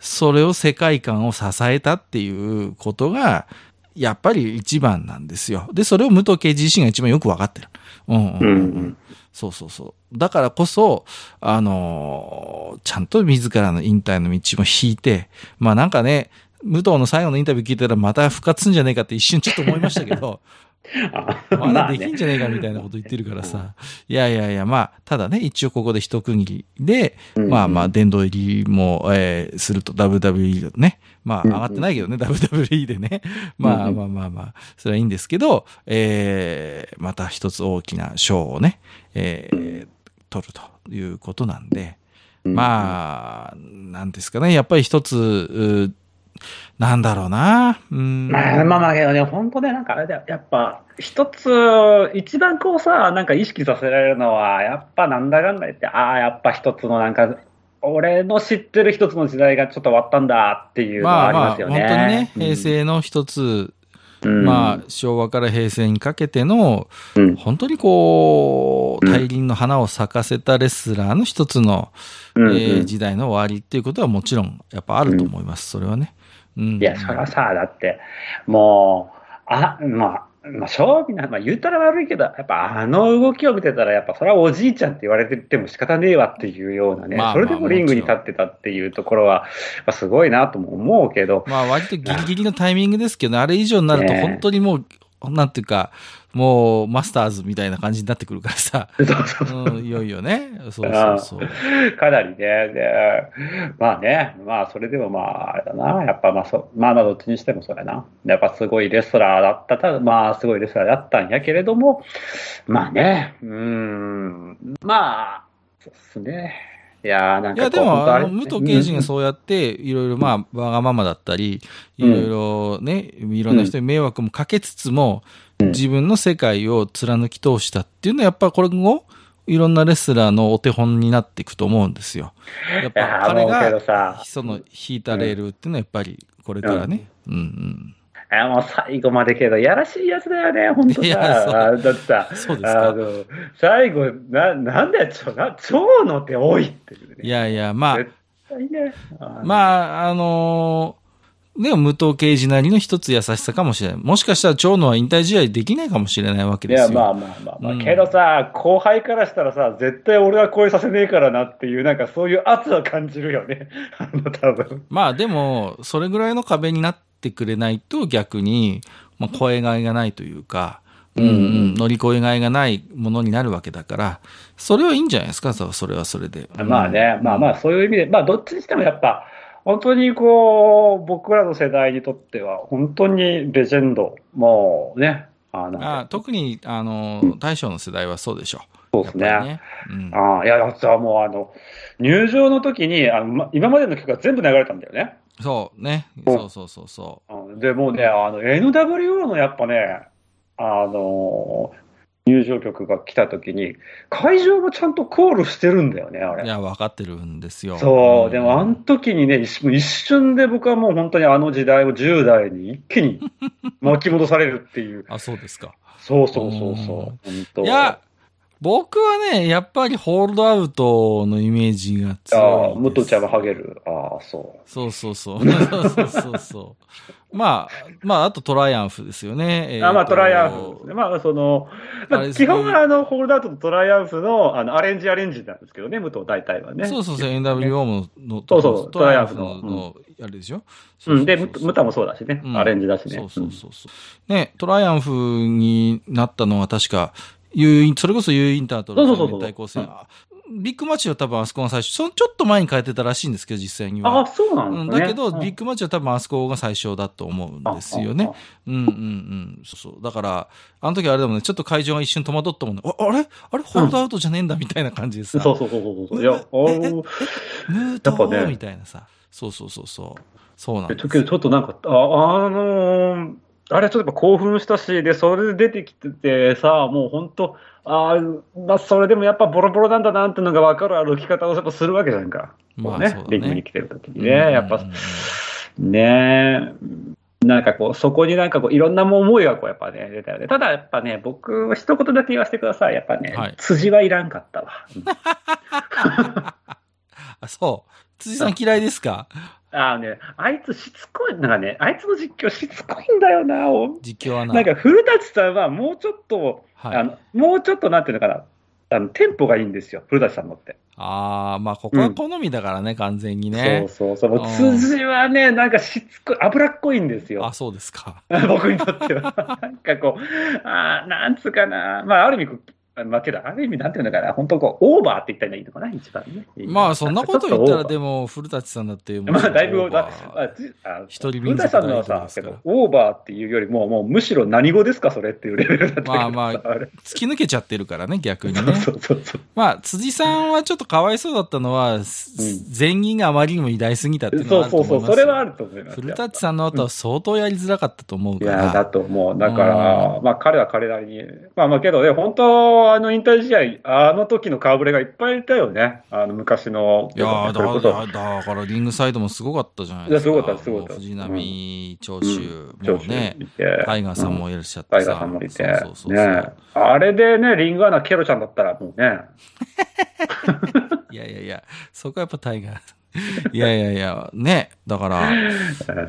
それを世界観を支えたっていうことが、やっぱり一番なんですよ。で、それを武藤敬司自身が一番よくわかってる。うんうんうんそうそうそう。だからこそ、あのーちゃんと自らの引退の道も引いて、まあなんかね、武藤の最後のインタビュー聞いたらまた復活すんじゃねえかって一瞬ちょっと思いましたけど、あ まだできんじゃねえかみたいなこと言ってるからさ。いやいやいや、まあ、ただね、一応ここで一区切りで、うんまあまあ、殿堂入りも、えーすると WWE ね。まあ、うん上がってないけどね、WWE でね。まあうんまあまあまあ、それはいいんですけど、えーまた一つ大きな賞をね、えー取るということなんで、まあ、なんですかね、やっぱり一つ、うなんだろうな。うん。まあまあまあけどね、本当ね、なんかあれだよ、やっぱ、一つ、一番こうさ、なんか意識させられるのは、やっぱなんだかんだ言って、ああ、やっぱ一つのなんか、俺の知ってる一つの時代がちょっと終わったんだっていうのはありまあまあ、ますよね。本当にね、平成の一つ、うん、まあ、昭和から平成にかけての、うん本当にこう、うん大輪の花を咲かせたレスラーの一つの、うんうんえー時代の終わりっていうことはもちろん、やっぱあると思います、それはね。うん。いや、それはさ、だって、もう、あ、まあ、まあ、正味な、まあ、言ったら悪いけど、やっぱあの動きを見てたら、やっぱそれはおじいちゃんって言われてても仕方ねえわっていうようなね、まあまあそれでもリングに立ってたっていうところは、やっぱすごいなとも思うけど、まあ、割とギリギリのタイミングですけど、あれ以上になると本当にもう、なんていうか、もう、マスターズみたいな感じになってくるからさ。そうそうそううん、いよいよね。そうそうそう。かなりね、で、まあね、まあそれでもまあ、あれだな、やっぱまあそ、まあまあどっちにしてもそうやな。やっぱすごいレスラーだった、ただまあすごいレスラーだったんやけれども、まあね、うーん、まあ、そうっすね。いやーなんかいや、でも、あの、武藤敬司がそうやって、いろいろ、まあ、わがままだったり、いろいろね、いろんな人に迷惑もかけつつも、自分の世界を貫き通したっていうのは、やっぱこれも、いろんなレスラーのお手本になっていくと思うんですよ。やっぱ彼が、さ、その、引いたレールっていうのは、やっぱり、これからね。うんうん。いやもう最後までけど、やらしいやつだよね、本当さ。あだってさ、あの、最後、な、なんだよ、ちょ、な、蝶の手多いっていうね。いやいや、まあ、絶対ね。あまあ、あのーでも武藤敬司なりの一つ優しさかもしれない。もしかしたら長野は引退試合できないかもしれないわけいや、ですよ。まあまあまあまあ、うんけどさ、後輩からしたらさ、絶対俺は超えさせねえからなっていう、なんかそういう圧は感じるよね。あの、多分。まあでも、それぐらいの壁になってくれないと逆に、まあ、声がいがないというか、うんうん、乗り越えがいがないものになるわけだから、それはいいんじゃないですか、そそれはそれで。まあね、まあまあ、そういう意味で、まあ、どっちにしてもやっぱ、本当にこう、僕らの世代にとっては、本当にレジェンド、もうね、あの、あ特に、あの、大将の世代はそうでしょう。そうですね。ね。うん。ああ、いや、だってさ、もうあの、入場の時に、あの、ま今までの曲が全部流れたんだよね。そうね。うんそうそうそうそうんで、もうね、あの、NWO のやっぱね、あの、入場曲が来た時に、会場もちゃんとコールしてるんだよね、あれ。いや、分かってるんですよ。そう、んでもあの時にね、一一瞬で僕はもう本当にあの時代を10代に一気に巻き戻されるっていう。あ、そうですか。そうそうそうそう。本当いや、僕はね、やっぱりホールドアウトのイメージがあ強いです。あ、ムトちゃんがハゲる。ああ、そう。そうそうそう。そうそうそう。まあ、まあ、あとトライアンフですよね。あまあ、トライアンフですね。まあ、その、まあ、基本はあの、ホールドアウトとトライアンフの、あの、アレンジアレンジなんですけどね、武藤大体はね。そうそうそう、NWO もの、そうそうトライアンフの、あれでしょ？うん。で、ムムタもそうだしね。うんアレンジだしね。そうそうそうそう。ね、トライアンフになったのは確か、ユーイン、それこそユーインターとそうそうそうそう対抗戦。あビッグマッチは多分あそこが最初、そのちょっと前に変えてたらしいんですけど、実際には。ああ、そうなんですね。うんだけど、うんビッグマッチは多分あそこが最初だと思うんですよね。うんうんうん。そうそう。だから、あの時あれでもね、ちょっと会場が一瞬戸惑ったもんね。ああれ？あれ？ホールドアウトじゃねえんだみたいな感じでさ。そうそうそうそうそう。いや、おええームートやっぱねみたいなさ。そうそうそうそう。そうなんですちょっとなんか、あ、あのーあれちょっと興奮したし、で、それで出てきててさ、もう本当、あーまあ、それでもやっぱボロボロなんだなっていうのが分かる歩き方をやっぱするわけじゃんか。まあそうだねリングに来てる時にね、やっぱ、ねえ、なんかこう、そこになんかこう、いろんな思いがこう、やっぱね、出たよね。ただやっぱね、僕は一言だけ言わせてください。やっぱね、はい辻はいらんかったわ。う んあ、そう。辻さん嫌いですか？あのね、あいつしつこい、なんかね、あいつの実況しつこいんだよな、お実況はな。なんか古舘さんはもうちょっと、はいあのもうちょっとなんていうのかな、あのテンポがいいんですよ、古舘さんのって。ああ、まあ、ここは好みだからね、完全にね。そうそうそう、辻はね、なんかしつこい、脂っこいんですよあ、。そうですか。僕にとっては。なんかこう、あーなんつうかな、まあ、ある意味こう、まあけど、ある意味なんていうのかな、本当こう、オーバーって言ったらいいのかな、一番ね。まあ、そんなこと言ったら、でも、も、古舘さんだって、まあ、だいぶ、まあ一人古田さんのはさ、けど、オーバーっていうよりも、もうむしろ何語ですか、それっていうレベルだったまあまあ突き抜けちゃってるからね、逆にね。そうそうそう。まあ、辻さんはちょっとかわいそうだったのは、前任があまりにも偉大すぎたっていうのはあそうそうそう。それはあると思います。古舘さんの後は相当やりづらかったと思ういや、から。だと思う。だから、うまあ彼は彼なりに。まあまあけどね、本当、あの引退試合、あの時の顔ぶれがいっぱいいたよね。あの昔の。いやだだだからリングサイドもすごかったじゃないですか。すごかったすごかった藤波、長州、もうねタイガーさんもいらっしゃってタイさ。ガーさんもいて。そうそうねあれでね、リングアナケロちゃんだったらもうね。いやいやいや、そこはやっぱタイガー。いやいやいや、ね、だから、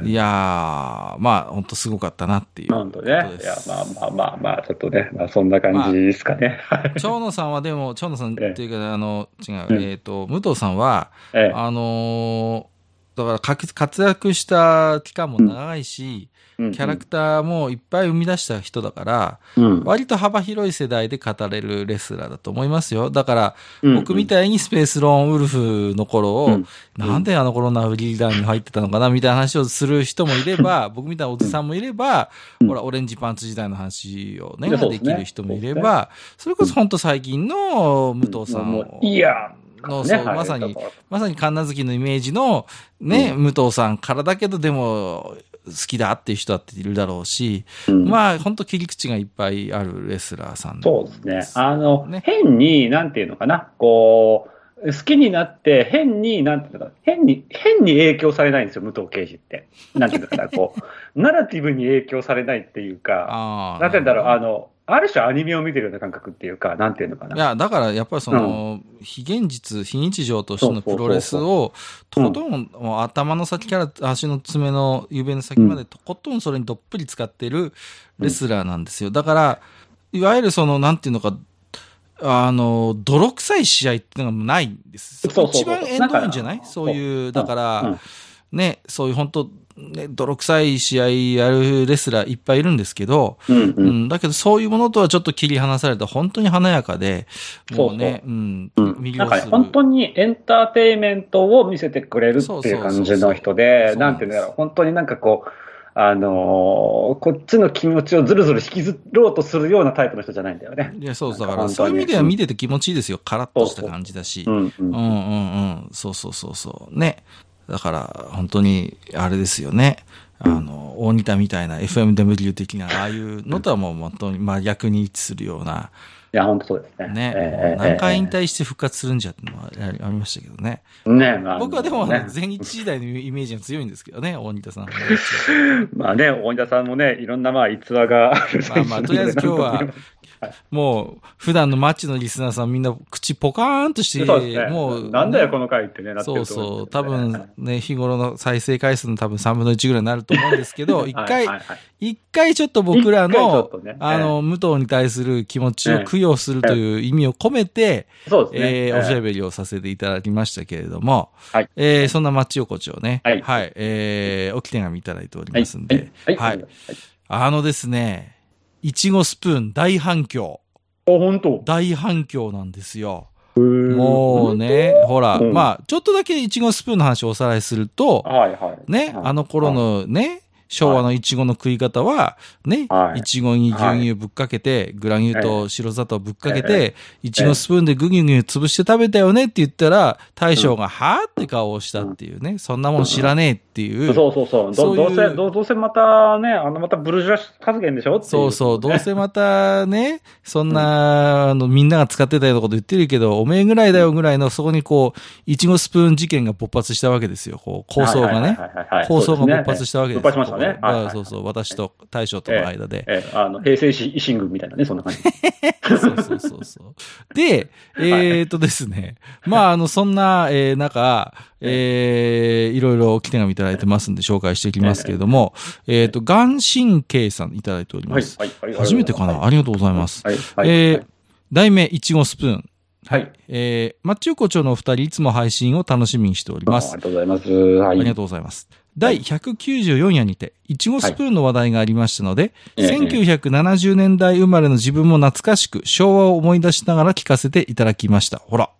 いやー、まあ、本当すごかったなっていう。なんとね。いや、まあまあまあまあ、ちょっとね、まあそんな感じですかね。はい長野さんはでも、長野さんっていうか、あの、違う、うんえっ、と、武藤さんは、ええあのーだから活活躍した期間も長いし、キャラクターもいっぱい生み出した人だから、うん。割と幅広い世代で語れるレスラーだと思いますよ。だから、うん僕みたいにスペースローンウルフの頃を、うん。なんであの頃ナウリーダーに入ってたのかなみたいな話をする人もいれば、僕みたいなおじさんもいれば、うん。ほら、オレンジパンツ時代の話をね、できる人もいれば、それこそ本当最近の武藤さんもういやの、ねそう、はいまさにまさに神奈月のイメージのね、武藤さんからだけどでも好きだっていう人だっているだろうし、うんまあ本当切り口がいっぱいあるレスラーさん。そうですね。あの、ね変に、なんていうのかな、こう、好きになって、変に、なんていうのかな、変に、変に影響されないんですよ、武藤敬司って。なんていうのかな、こう、ナラティブに影響されないっていうか。なんていうんだろう、あの、ある種アニメを見てるような感覚っていうか、なんていうのかな。いや、だからやっぱりその、非現実、非日常としてのプロレスを、とことん、もう頭の先から足の爪の指の先までとことんそれにどっぷり使ってるレスラーなんですよ。だから、いわゆるその、なんていうのか、あの、泥臭い試合っていうのがないんです。そうそうそう。一番エンドインじゃない？そういう、うんだから、うん。ね、そういう本当ね、泥臭い試合やるレスラーいっぱいいるんですけど、うんううん。ん、だけどそういうものとはちょっと切り離された本当に華やかで、もうね、うん、うん魅なんかね。本当にエンターテインメントを見せてくれるっていう感じの人そうそうそうで、そうなんていうんだろう、本当になんかこう、あのーこっちの気持ちをずるずる引きずろうとするようなタイプの人じゃないんだよね。いや、そう、だから、そういう意味では見てて気持ちいいですよ。カラッとした感じだし。うんうんうんうんうん。そうそうそうそう。ね。だから、本当に、あれですよね。あの、大仁田みたいな FMW 的な、ああいうのとはもう本当に、まあ逆に位置するような、いや、本当そうですね。ね、ええ何回引退して復活するんじゃってのはありましたけどね。ねまあ僕はでも、ね、全日時代のイメージが強いんですけどね、大仁田さんは。まあね、大田さんもね、いろんなまあ逸話があるまあまあとりあえず今日はもう、普段のマッチのリスナーさんみんな口ポカーンとして、ね。もう、なんだよ、この回ってね、なってそうそう。多分ね、日頃の再生回数の多分3分の1ぐらいになると思うんですけど、一回はい、はいはい一回ちょっと僕らのあの、武藤に対する気持ちを供養するという意味を込めて、そうですね。えーおしゃべべりをさせていただきましたけれども、はいえーそんなマッチ横丁ね、はいえー、おき手紙いただいておりはいますんで、はい。ははいい。あのですね、いちごスプーン大反響。お、本当大反響なんですよ。ももうね、ほら、うんまあ、ちょっとだけいちごスプーンの話をおさらいすると、はいはい。ね、あの頃のね、昭和のい。ちごの食い方は、ねは、い。いちごに牛乳ぶっかけて、グラニューと白砂糖ぶっかけえて、いちごスプーンでグニュグニュ潰して食べたよねって言ったら、大将が、はぁって顔をしたっていうね、そんなもん知らねえっていう、そうそうそう。どどうせ、どうせまたね、あの、またブルジョア発言でしょっていそうそう、どうねせまたね、そんな、あの、みんなが使ってたようなこと言ってるけど、おめえぐらいだよぐらいの、そこにこう、いちごスプーン事件が勃発したわけですよ。こう、構想がね。構想が勃発したわけですよ。勃発しましたねはいはいそうそう、私と大将との間で。ええ、あの、平成維新軍みたいなね、そんな感じ。そうそうそうそう。で、えーっとですね。まあ、あの、そんな、えー、中、えー、いろいろ来てがいただいてますんで紹介していきますけれども、えーっと、眼神経さんいただいておりはいます。、はい、はい。初めてかな？ありがとうございます。はい、はい。えー、題名、いちごスプーン。はい。えー、マッチ横丁のお二人、いつも配信を楽しみにしておりますあり。がとうございます。はい。ありがとうございます。第194夜にて、いちごスプーンの話題がありましたので、ええ1970年代生まれの自分も懐かしく、昭和を思い出しながら聞かせていただきました。ほら、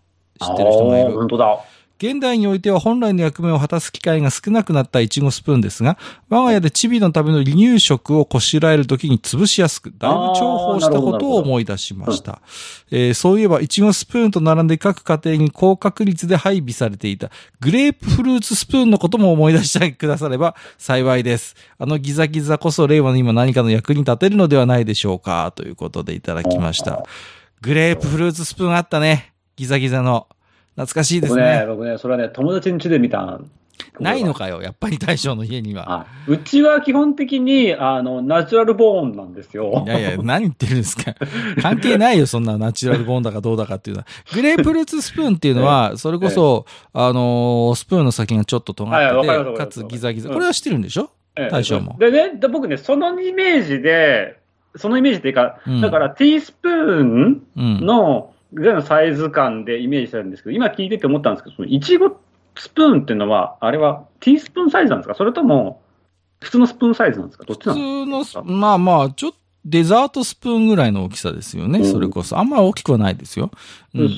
知ってる人がいる。本当だ。現代においては本来の役目を果たす機会が少なくなったいちごスプーンですが、我が家でチビのための離乳食をこしらえるときに潰しやすく、だいぶ重宝したことを思い出しました。えーそういえば、いちごスプーンと並んで各家庭に高確率で配備されていたグレープフルーツスプーンのことも思い出してくだされば幸いです。あのギザギザこそ令和の今何かの役に立てるのではないでしょうか、ということでいただきました。グレープフルーツスプーンあったね。ギザギザの。懐かしいです僕ね、ね。僕ね、それはね、友達ん家で見た。ないのかよ、やっぱり大将の家には。はい。うちは基本的に、あの、ナチュラルボーンなんですよい。やいや、何言ってるんですか。関係ないよ、そんなナチュラルボーンだかどうだかっていうのは。グレープフルーツスプーンっていうのは、それこそ、あのースプーンの先がちょっと尖ってて、かるわかるつギザギザ。うんこれは知ってるんでしょ？ええ大将もでね、で僕ね、そのイメージで、そのイメージっていうか、うんだからティースプーンうん。のぐらいのサイズ感でイメージしてるんですけど、今聞いてて思ったんですけど、そのいちごスプーンっていうのは、あれはティースプーンサイズなんですか？それとも、普通のスプーンサイズなんですか？どっち普なんですか？通のス、まあまあ、ちょっと、デザートスプーンぐらいの大きさですよね、うんそれこそ。あんま大きくはないですよ。うんうんうん。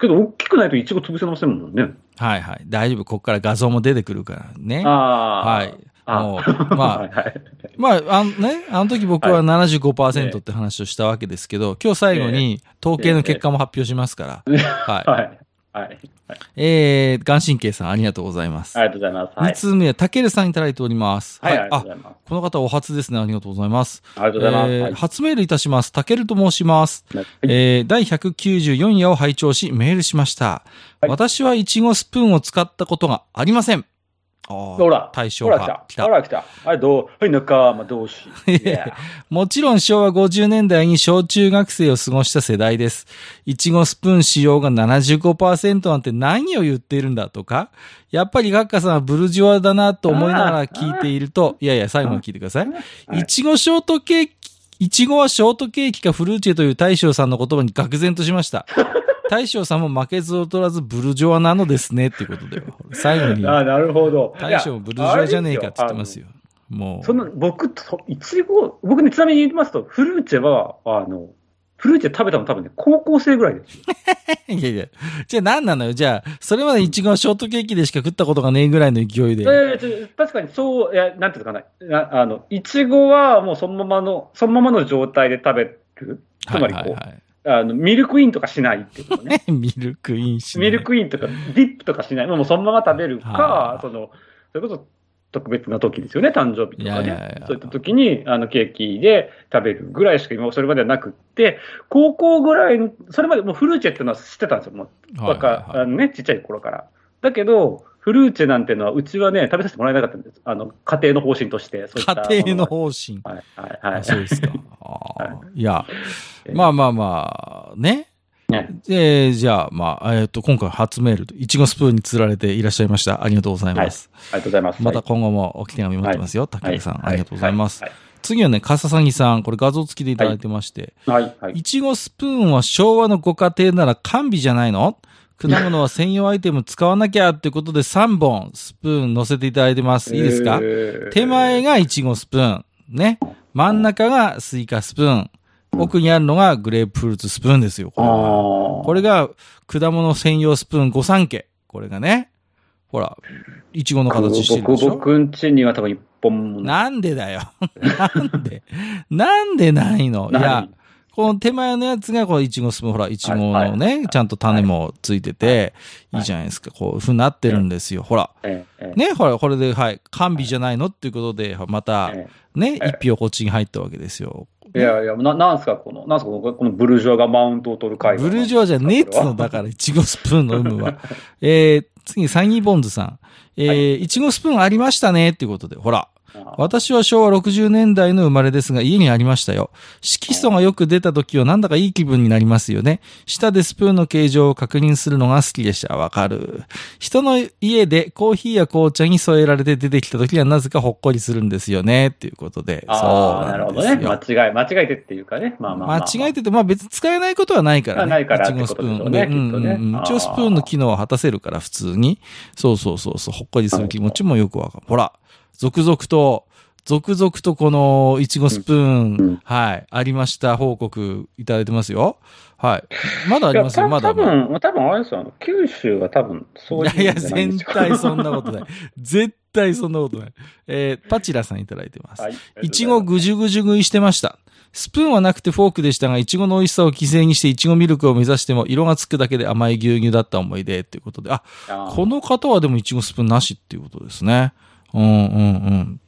けど、大きくないといちご潰せませんもんね。はいはい。大丈夫。ここから画像も出てくるからね。ああ。はい。あもう、まあ。まあ、あのね、あの時僕は75%って話をしたわけですけど、今日最後に統計の結果も発表しますから。はい。はい。はい。えー、眼神経さんありがとうございます。ありがとうございます。はい。二通目は、たけるさんいただいております。はい、ありがとうあご、ざいます。この方お初ですね。ありがとうございます。ありがとうございます。えーはい初メールいたします。たけると申します。はいえー第194夜を拝聴しメールしました。はい私はいちごスプーンを使ったことがありません。ほら、対象ほら来派。た。ほら来た。はい、どう？はい、仲間同士。もちろん昭和50年代に小中学生を過ごした世代です。いちごスプーン使用が75%なんて何を言っているんだとか、やっぱりガッカさんはブルジョアだなと思いながら聞いていると、いやいや、最後まで聞いてくださいいちごショートケーキ、いちごはショートケーキかフルーチェという大将さんの言葉に愕然としました。大将さんも負けず劣らずブルジョアなのですねっていうことで、最後にあなるほど。大将もブルジョアじゃねえかって言ってますよ。よ。もう。その、僕と、いちご、僕ね、ちなみに言いますと、フルーチェは、あの、フルーチェ食べたの多分ね、高校生ぐらいですよ。いやいや。じゃあ何なのよ？じゃあ、それまでいちごはショートケーキでしか食ったことがねえぐらいの勢いで。えーちょ確かにそう、いや、なんていうのかな。なあの、いちごはもうそのままの、そのままの状態で食べる。つまりこう、はいはいはい。あの、ミルクインとかしないってことね。ミルクインしないミルクインとか、ディップとかしない。もうそのまま食べるはあ、かその、それこそ特別な時ですよね、誕生日とかいやいやいや。ねそういった時に、あの、ケーキで食べるぐらいしか今、それまではなくって、高校ぐらいの、それまでもうフルーチェっていうのは知ってたんですよ、もう。はいはい若はいあのね、ちっちゃい頃から。だけど、フルーチェなんていうのは、うちはね、食べさせてもらえなかったんです。あの、家庭の方針として。そういった家庭のも方針。はい、はい、はい。あそうですか。あーいや、えまあまあまあ、ね。ねえーじゃあ、まあ、えっ、と、今回初メール、いちごスプーンに釣られていらっしゃいました。ありがとうございます。ありがとうございます。また今後も置き手紙待ってますよ。竹内さん、ありがとうございます。はい。次はね、かささぎさん、これ画像付きでいただいてまして、はい、はい。はいいちごスプーンは昭和のご家庭なら完備じゃないの？果物は専用アイテム使わなきゃってことで3本スプーン乗せていただいてます。いいですか、えー手前がいちごスプーン。ね。真ん中がスイカスプーン。奥にあるのがグレープフルーツスプーンですよ。これ。これが果物専用スプーン5三家。これがね。ほら、いちごの形してるでしょ？僕、僕んちには多分一本もない。なんでだよ。なんでなんでないの？いや何、この手前のやつがこのいちごスプーン、ほら、いちごのね、ちゃんと種もついてて、いいじゃないですか。こういう風になってるんですよ。ほら。ね、ほら、これで、はい、完備じゃないのっていうことで、また、えね、ええ一票こっちに入ったわけですよ。えいやいや、な、なんすか、この、なんすか、このこのブルジョアがマウントを取る会話ブルジョアじゃねえっつの、だから、いちごスプーンの有無は。えー、次、サニーボンズさん。えー、いちごスプーンありましたねっていうことで、ほら。あ私は昭和60年代の生まれですが、家にありましたよ。色素がよく出た時はなんだかいい気分になりますよね。舌でスプーンの形状を確認するのが好きでした。わかる。人の家でコーヒーや紅茶に添えられて出てきた時はなぜかほっこりするんですよね。っていうことで。そうあー、なるほどね。間違い、間違えてっていうかね。まあまあまあ、間違えてて、まあ別に使えないことはないからね。ないからいちごスプーンねうんうん一応スプーンの機能は果たせるから、普通に。そうそうそうそう。ほっこりする気持ちもよくわかる。ほら、続々と、続々とこのいちごスプーン、うんはい、ありました報告いただいてますよ。はい。まだありますよ、たまだ多。分、多分あれですよ。九州は多分、そういう。いやいや、絶対そんなことない。絶対そんなことない。えーパチラさんいただいてます。はい。いちごぐじゅぐじゅ食いしてました。スプーンはなくてフォークでしたが、いちごの美味しさを犠牲にしていちごミルクを目指しても色がつくだけで甘い牛乳だった思い出っていうことで。あ、あーこの方はでもいちごスプーンなしっていうことですね。うんうんうん。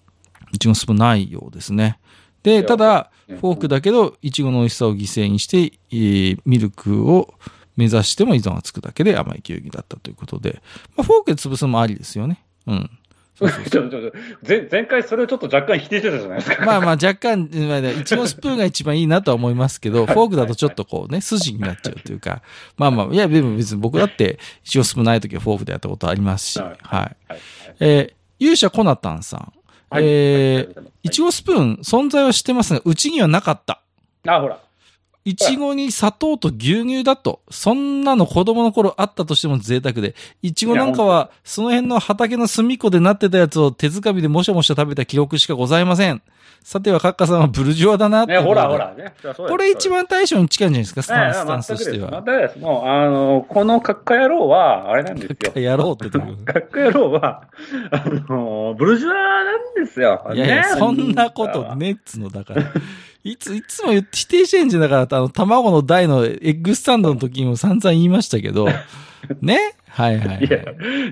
いちごスプーンないようですね。で、やただ、ねフォークだけど、いちごの美味しさを犠牲にして、えーミルクを目指しても色がつくだけで甘い牛乳だったということで、まあ、フォークで潰すのもありですよね。うん。そうそう ちょちょちょ前前回それをちょっと若干否定してたじゃないですか。まあまあ若干、まあいちごスプーンが一番いいなとは思いますけど、フォークだとちょっとこうね、筋になっちゃうというか、まあまあ、いや、でも別に僕だって、いちごスプーンない時はフォークでやったことありますし、ははいい。はいえー勇者コナタンさん。はいえー、いちごスプーン存在は知ってますが、うちにはなかった。あ、ほら。いちごに砂糖と牛乳だと、そんなの子供の頃あったとしても贅沢で、いちごなんかは、その辺の畑の隅っこでなってたやつを手づかみでもしゃもしゃ食べた記録しかございません。さては、カッカさんはブルジョアだなってね、ほらほらね。これ一番対象に近いんじゃないですか、スタンス、スタンスと。しては。全くです。もう、あの、このカッカ野郎は、あれなんですよ。やろうってとこカッカ野郎は、あの、ブルジョアなんですよ。いやいや、ねそんなことねっつの、だから。いつ、いつも言って否定してんじゃん。だから、あの、卵の台のエッグスタンドの時にも散々言いましたけど、ね？はいはい、はいいや、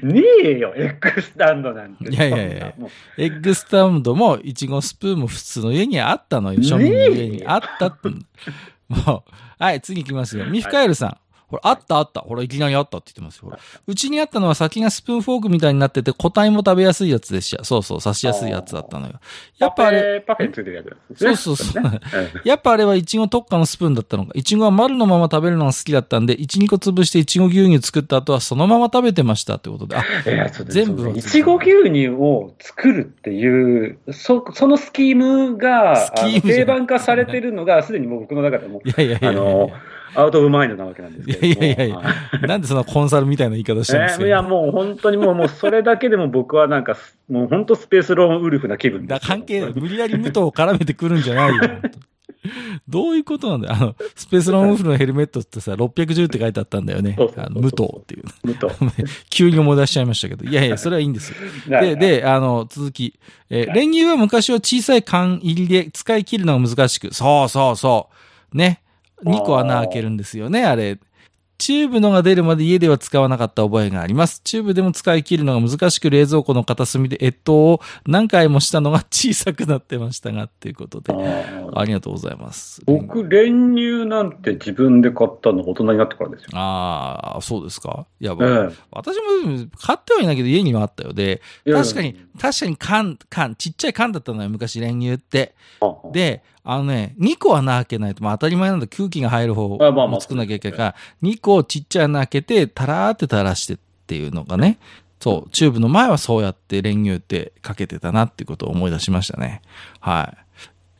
ねえよ、エッグスタンドなんて。いやいやいやエッグスタンドも、いちごスプーンも普通の家にあったのよ。庶民の家にあったって。もう、はい、次行きますよ。ミフカエルさん。ほら、あったあった。ほら、いきなりあったって言ってますよ。ほら。うちにあったのは先がスプーンフォークみたいになってて、個体も食べやすいやつでした。そうそう、刺しやすいやつだったのよ。やっぱあれ、パフェ、ついてるやつですね。そうそうそう。うんやっぱあれはイチゴ特化のスプーンだったのか。イチゴは丸のまま食べるのが好きだったんで、1、2個潰してイチゴ牛乳作った後はそのまま食べてましたってことで。あ、全部いちご牛乳を作るっていう、そ、そのスキームが、定番化されてるのが、すでにもう僕の中でも、いやいやいやいやあの、 out of mind なわけなんですけれども。いやいやいやなんでそんなコンサルみたいな言い方してるんですか、えーいや、もう本当にもう、もうそれだけでも僕はなんか、もう本当スペースローンウルフな気分だ関係ない。無理やり武藤を絡めてくるんじゃないよ。どういうことなんだよ。あの、スペースローンウルフのヘルメットってさ、610って書いてあったんだよね武藤っていう。武藤。急に思い出しちゃいましたけど。いやいや、それはいいんですよ。で、で、あの、続き。えー練乳は昔は小さい缶入りで使い切るのが難しく、そうそうそう。ね。2個穴開けるんですよね、あれ。チューブのが出るまで家では使わなかった覚えがあります。チューブでも使い切るのが難しく冷蔵庫の片隅で越冬を何回もしたのが 小さくなってましたが、っていうことで。ありがとうございます。僕、練乳なんて自分で買ったの大人になってからですよ。ああ、そうですか？いや、え私も買ってはいないけど家にはあったよで、確かに、確かに缶、缶、ちっちゃい缶だったのよ、昔練乳って。で、あのね、2個穴開けないと、まあ当たり前なんだ空気が入る方を作んなきゃいけないから、2個ちっちゃい穴開けて、たらーって垂らしてっていうのがね、そう、チューブの前はそうやって練乳ってかけてたなっていうことを思い出しましたね。はい。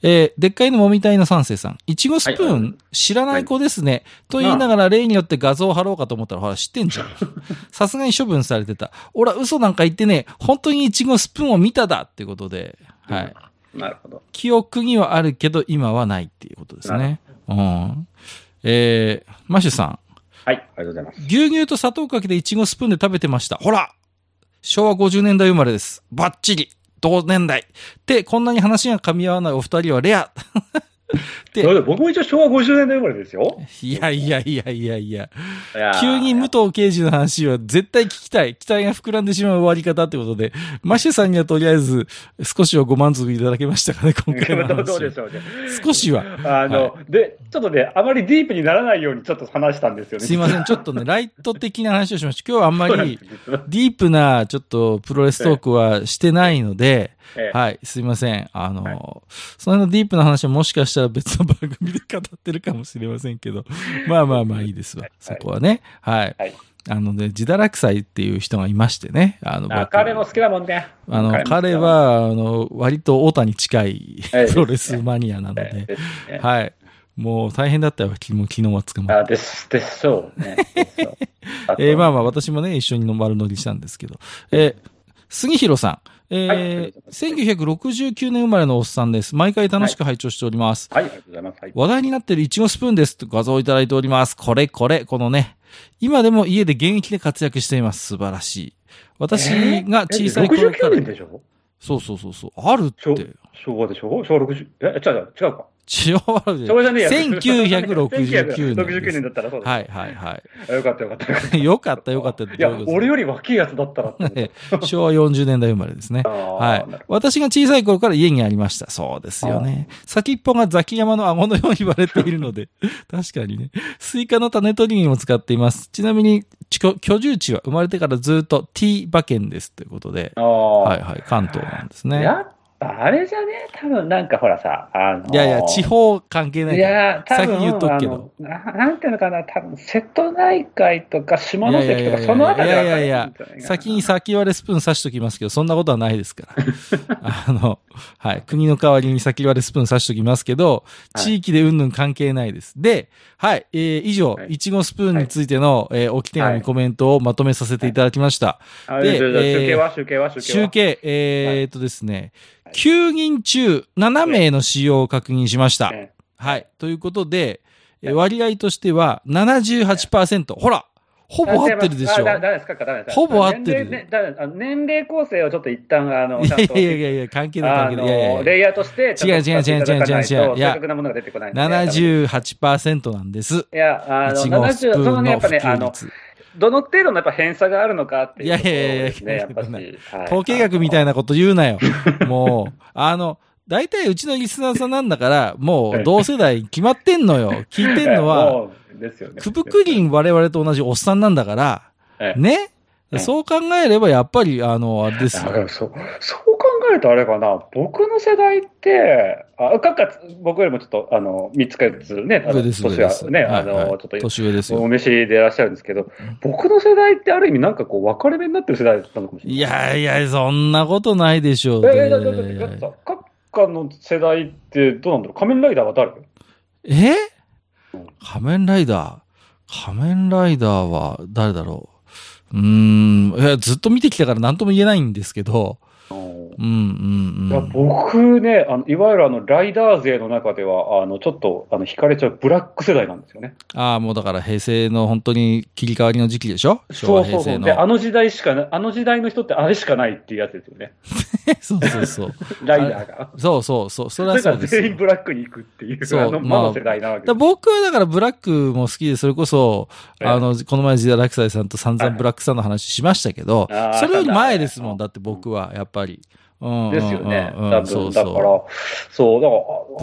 えーでっかいのもみたいな三世さん。いちごスプーン、はい知らない子ですね。と言いながら例によって画像を貼ろうかと思ったら、ほら、知ってんじゃん。さすがに処分されてた。俺は嘘なんか言ってね、本当にいちごスプーンを見ただってことで、はい。なるほど。記憶にはあるけど、今はないっていうことですね。うん。えー、マッシュさん。はい、ありがとうございます。牛乳と砂糖かけていちごスプーンで食べてました。ほら昭和50年代生まれです。バッチリ同年代で、こんなに話が噛み合わないお二人はレア で僕も一応昭和50年代生まれですよ。いやいやいやいやいや。いやー急に武藤刑事の話は絶対聞きたい。期待が膨らんでしまう終わり方ってことで、マッシュさんにはとりあえず少しはご満足いただけましたかね、今回の話。どうでしょうね。少しは。あの、で、ちょっとね、あまりディープにならないようにちょっと話したんですよね。すいません、ちょっとね、ライト的な話をしました。今日はあんまりディープな、ちょっとプロレストークはしてないので、ええはい、すいません。あの、はいそのディープな話はもしかしたら別の番組で語ってるかもしれませんけど、まあまあまあいいですわ。はいそこはね。はい。はいあのね、自堕落祭っていう人がいましてね。あの、彼も好きだもんね。あの、彼、は、あの、割と太田に近いはいプロレスマニアなのええで、ですねはい。もう大変だったよ、昨日昨日は捕まってあです、でしょうね。う えーまあまあ私もね、一緒に丸乗りしたんですけど。えー杉弘さん。えー1969年生まれのおっさんです。毎回楽しく拝聴しております。はい、ありがとうございます。はい。話題になっているいちごスプーンですと画像をいただいております。これこれ、このね。今でも家で現役で活躍しています。素晴らしい。私が小さい頃か69ら年、でしょ？そうそうそうそう、あるっ昭て。昭和でしょ？昭和60、え、違う違う、違うか。昭和じゃねえや。1969年1969です年だったらそうだ。はいはいはあよかったよかったよかった。い。よかったよかった。いや、俺より若いやつだったら昭和40年代生まれですね。ははい。私が小さい頃から家にありました。そうですよね。先っぽがザキヤマの顎のように言われているので、確かにね。スイカの種取りにも使っています。ちなみに、い居住地は生まれてからずっと T 馬県ですということで。はいはい、関東なんですね。やっぱあれじゃね？多分なんかほらさ、あのーいやいや、地方関係ないいから。や、多分先言っとくけど。あのななんていうのかな、多分瀬戸内海とか下関とか、そのあたりいやいやいや先に先割れスプーン刺しときますけど、そんなことはないですから。あの、はい。国の代わりに先割れスプーン刺しときますけど、はい地域でうんぬん関係ないです。で、はい。えー以上、はいいちごスプーンについての、えー置き手紙、はいコメントをまとめさせていただきました。であじゃあじゃあえー集計は集計は集計は集計、えはいーっとですね、はい9人中7名の使用を確認しました。えはい。ということで、えー割合としては78%。ほらほぼ合ってるでしょほぼ合ってる年齢,、構成をちょっと一旦、あの、いやいやいやいや、関係ない関あ係ない。いやいやいやの、レイヤーとして、違う違う違う違う違う違う正確なものが出てこないんで78%なんです。いや、あの、いちごスプ70、そのね、やっぱね、あの。どの程度のやっぱ偏差があるのかっていうね、いやいやいややっぱし。はい統計学みたいなこと言うなよ。もう、あの、大体うちのリスナーさんなんだから、もう同世代決まってんのよ。聞いてんのは、ですよね。クブクリン我々と同じおっさんなんだから、ええね？えそう考えればやっぱり、あの、あれですよ。そうそう考えるとあれかな、僕の世代って、あかっか僕よりもちょっと、あの、3つか4つね、年はです。ね、はいあの、はい。ちょっと、年上ですよ。お召しでいらっしゃるんですけど、僕の世代ってある意味なんかこう、分かれ目になってる世代だったのかもしれない。いやいや、そんなことないでしょう。えー、だってさ、カッカの世代ってどうなんだろう。仮面ライダーは誰？え？うん。仮面ライダー？仮面ライダーは誰だろう？うーん、ずっと見てきたから何とも言えないんですけど、うんうんいやうん。僕ねあの、いわゆるあのライダー勢の中では、あのちょっとあの惹かれちゃうブラック世代なんですよね。ああ、もうだから平成の本当に切り替わりの時期でしょ？昭そうそう和平成そうで、あの。の時代しかな、あの時代の人ってあれしかないっていうやつですよね、そうそうそう。ライダーが。そうそうそう。それはそうですよ。全員ブラックに行くっていう、そうあの、まあ魔の世代なわけだからです。僕はだからブラックも好きで、それこそ、ええあの、この前ジダラクサイさんと散々ブラックさんの話しましたけどそれより前ですもん、だって僕は、やっぱり。うん。ですよね。多分、だからそ、そう、だか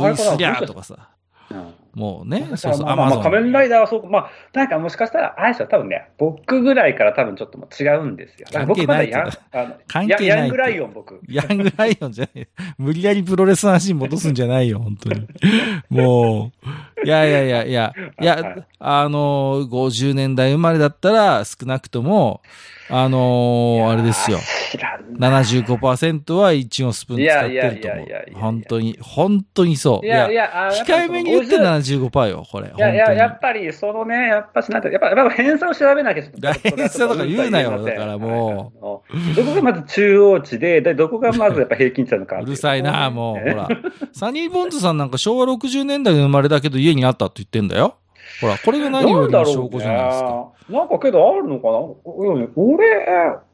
ら、あう。V スリャーとか。かさ。うんもうねそうそう、まあまあ。仮面ライダーはそう、まあ、なんかもしかしたら、あれですよ、多分ね、僕ぐらいから多分ちょっと違うんですよ。僕まだヤン関あのヤヤングライオン、僕。ヤングライオンじゃない。無理やりプロレスの話に戻すんじゃないよ、本当に。もう、いやいやいやいや、いや、あの、50年代生まれだったら少なくとも、あの、あれですよ。知らんな。75%はイチゴスプーン使ってるといやいやいやいやいやい思う。や本当に、本当にそう。いやいや、あ控えめに言ってな75%よ、これ。いやいや、やっ本ぱり、そのね、やっぱしないと、やっぱ、やっぱ偏差を調べなきゃ。偏差とか言うなよだからもう。どこがまず中央値で、でどこがまずやっぱ平均値なのか。うるさいな、もう。ねほら。サニーボンズさんなんか昭和60年代に生まれだけど家にあったって言ってんだよ。ほら、これが何よりの証拠じゃないですか。ねなんかけどあるのかな？うん俺、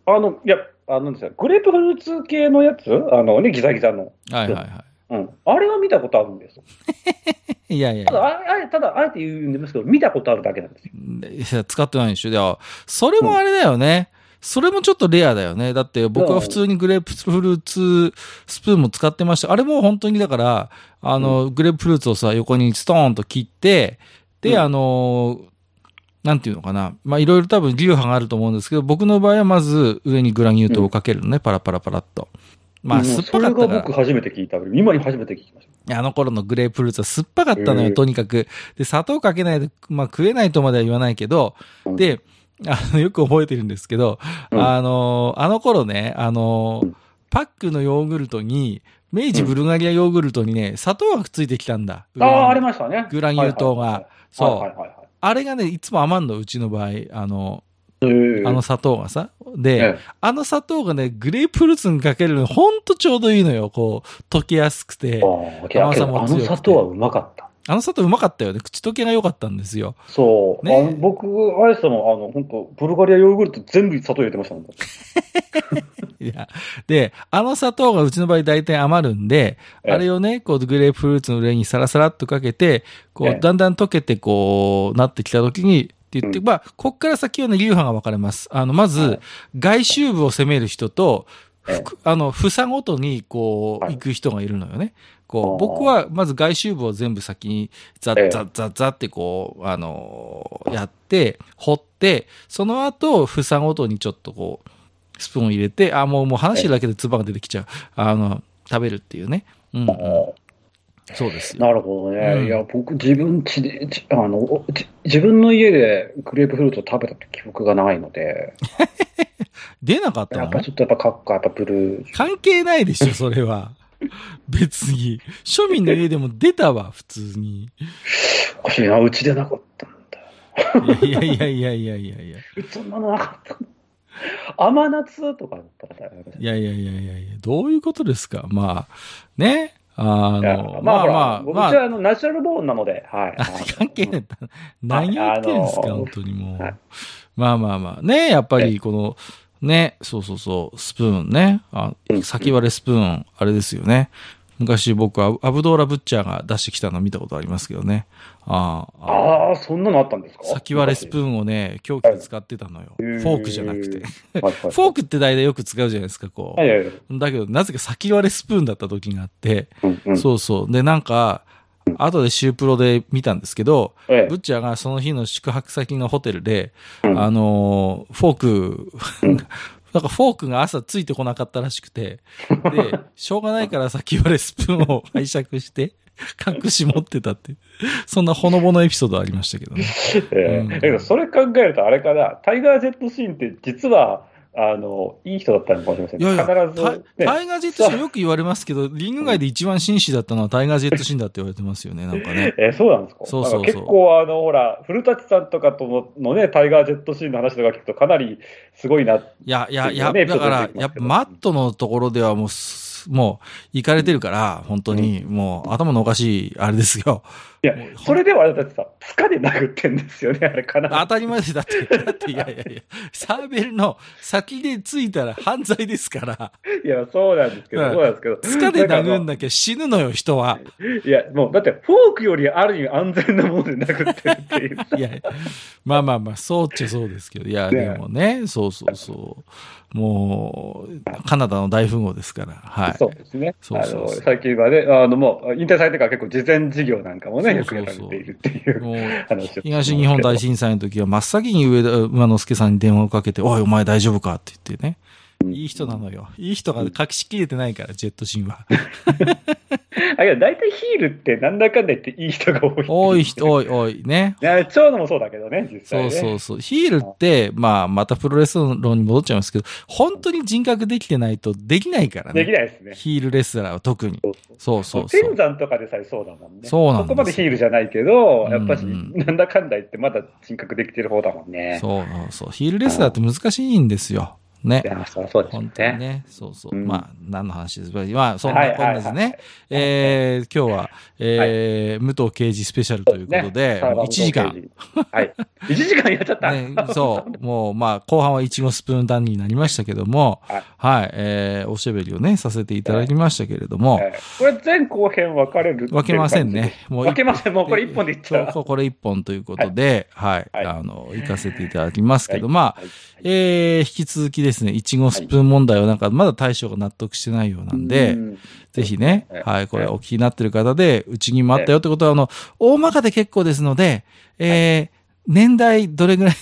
あの、いや、あのですよ、グレープフルーツ系のやつ？あのね、ギザギザの。はいはいはうん。あれは見たことあるんですよ。い。いやいやいただ、や。あただ、あえて言うんですけど、見たことあるだけなんですよ。いや使ってないんでしょ。いや、それもあれだよね。それもちょっとレアだよね。だって僕は普通にグレープフルーツスプーンも使ってました。あれも本当にだから、あの、グレープフルーツをさ、横にストーンと切って、で、うんあの、なんていうのかな。まあ、いろいろ多分流派があると思うんですけど、僕の場合はまず上にグラニュー糖をかけるのね、パラパラパラっと。まあ、うん酸っぱかったそれが僕初めて聞いた。今に初めて聞きました。あの頃のグレープフルーツは酸っぱかったのよ、とにかく。で、砂糖かけないと、まあ食えないとまでは言わないけど、うんで、あの、よく覚えてるんですけど、うんあの、あの頃ね、あのうん、パックのヨーグルトに、明治ブルガリアヨーグルトにね、砂糖がくっついてきたんだ。ああ、ありまましたね。グラニュー糖がはいはいはいそうはいはいはいあれがね、いつも余んの、うちの場合。あの、へえあの砂糖がさ。で、えあの砂糖がね、グレープフルーツにかけるの、ほんとちょうどいいのよ。こう、溶けやすくて甘さもあの強くて砂糖はうまかった。あの砂糖うまかったよね。口溶けが良かったんですよ。そう。ね僕、あれですもん、あの、本当ブルガリアヨーグルト全部砂糖入れてましたもん。いや。で、あの砂糖がうちの場合大体余るんで、ええあれをね、こう、グレープフルーツの上にサラサラっとかけて、こう、ええだんだん溶けて、こう、なってきた時に、って言って、うんまあ、こっから先はね、流派が分かれます。あの、まず、はい外周部を攻める人と、あの、房ごとに、こう、はい行く人がいるのよね。こう、僕は、まず外周部を全部先に、ザええッザッザッザッってこう、あのーやって、掘って、その後、房ごとにちょっとこう、スプーンを入れて、あ、もう、もう話してるだけで唾が出てきちゃう。あの、食べるっていうね。うん、うん。そうですよ。なるほどね。うんいや、僕、自分ちで、ちあの、自分の家でグレープフルーツを食べた記憶がないので、出なかったの？やっぱちょっとやっぱカッカ、やっぱブルー。関係ないでしょ、それは。別に。庶民の家でも出たわ、普通に。おかしいな、うちでなかったんだよ。いやいやいやいやいやいや。そんなのなかった。甘夏とかだったから、いやいやいやいやいや、どういうことですか？まあ、ね？あの、まあ、まあ、まあ、僕うちはあのナチュラルボーンなので、はい。あ 関係ない。何を言ってるんですか、本当にもうはい。まあまあまあ。ね、やっぱりこの、ね、そうそうそう、スプーンね。あうん先割れスプーン、あれですよね。昔僕はアブドーラ・ブッチャーが出してきたの見たことありますけどね。ああそんなのあったんですか？先割れスプーンをね、凶器で使ってたのよ。フォークじゃなくて。フォークって大体よく使うじゃないですか、こはいはいはい。う。だけど、なぜか先割れスプーンだった時があって、そうそう。で、なんか、後でシュープロで見たんですけど、ええ。ブッチャーがその日の宿泊先のホテルで、うん。あのーフォーク、うん。なんかフォークが朝ついてこなかったらしくて、で、しょうがないから先割れスプーンを拝借して、隠し持ってたって、そんなほのぼのエピソードありましたけどね。ええ。うん。だけどそれ考えるとあれかな、タイガー・ジェット・シーンって実は、あの、いい人だったのかもしれませんね。いやいや、必ず、タイねタイガージェットシーンよく言われますけど、リング外で一番紳士だったのはタイガージェットシーンだって言われてますよね、なんかね。えそうなんですか？そうそうそう結構、あの、ほら、古舘さんとかとののね、タイガー・ジェット・シーンの話とか聞くとかなりすごいな。いや、いや、いや、ねだからやっぱマットのところではもう、すもう、行かれてるから、本当に、もう、頭のおかしい、あれですよ。いやそれではだってさ、つかで殴ってんですよね、あれ、かな当たり前でだって、だって、いやいやいや、サーベルの先でついたら犯罪ですから、いや、そうなんですけど、うんそうなんですけど。つかで殴んだなきゃ死ぬのよ、人は。いや、もう、だって、フォークよりある意味安全なもので殴ってるっていう。いや、まあまあまあ、そうっちゃそうですけど、いや、ねでもね、そうそうそう。もう、カナダの大富豪ですから、はい。そうですね。そうそうそうあの、最近はね、あの、もう、引退されてから結構、事前事業なんかもね、よくそうそうているっていう、話を。東日本大震災の時は真っ先に上田馬之助さんに電話をかけて、おい、お前大丈夫かって言ってね。いい人なのよ。いい人が隠しきれてないから、ジェットシンは。あ、いや、大体ヒールってなんだかんだ言っていい人が多い。多い人、多い、多いね。いや、長野もそうだけどね、実際ね。そうそうそう。ヒールって、まあ、またプロレス論に戻っちゃいますけど、本当に人格できてないとできないからね。できないですね。ヒールレスラーは特に。そうそうそうそう。天山とかでさえそうだもんね。そうなんですここまでヒールじゃないけど、やっぱし、うんなんだかんだ言ってまだ人格できてる方だもんね。そうそう。ヒールレスラーって難しいんですよ。ねい。や、そうそうです本当にね。ね。そうそう。うんまあ、何の話です？か。まあ、そんなこんなですはいはいはいね。えー、今日は、えー、武藤刑事スペシャルということで、ねもう1時間。。はい。1時間やっちゃった。ね、そう、もう、まあ、後半はいちごスプーンダンになりましたけども、はいはい、えー、おしゃべりをね、させていただきましたけれども、えーこれ前後編分かれる分けませんね。もう分けません。もうこれ1本でいっちゃう。そうこれ一本ということで、はい、はいあの、行かせていただきますけど、はいまあ、はいえー、引き続きですね、いちごスプーン問題をなんか、まだ大将が納得してないようなんで、うん。ぜひねえ、はい、これお聞きになってる方で、うちにもあったよってことは、あの、大まかで結構ですので、えー、年代どれぐらい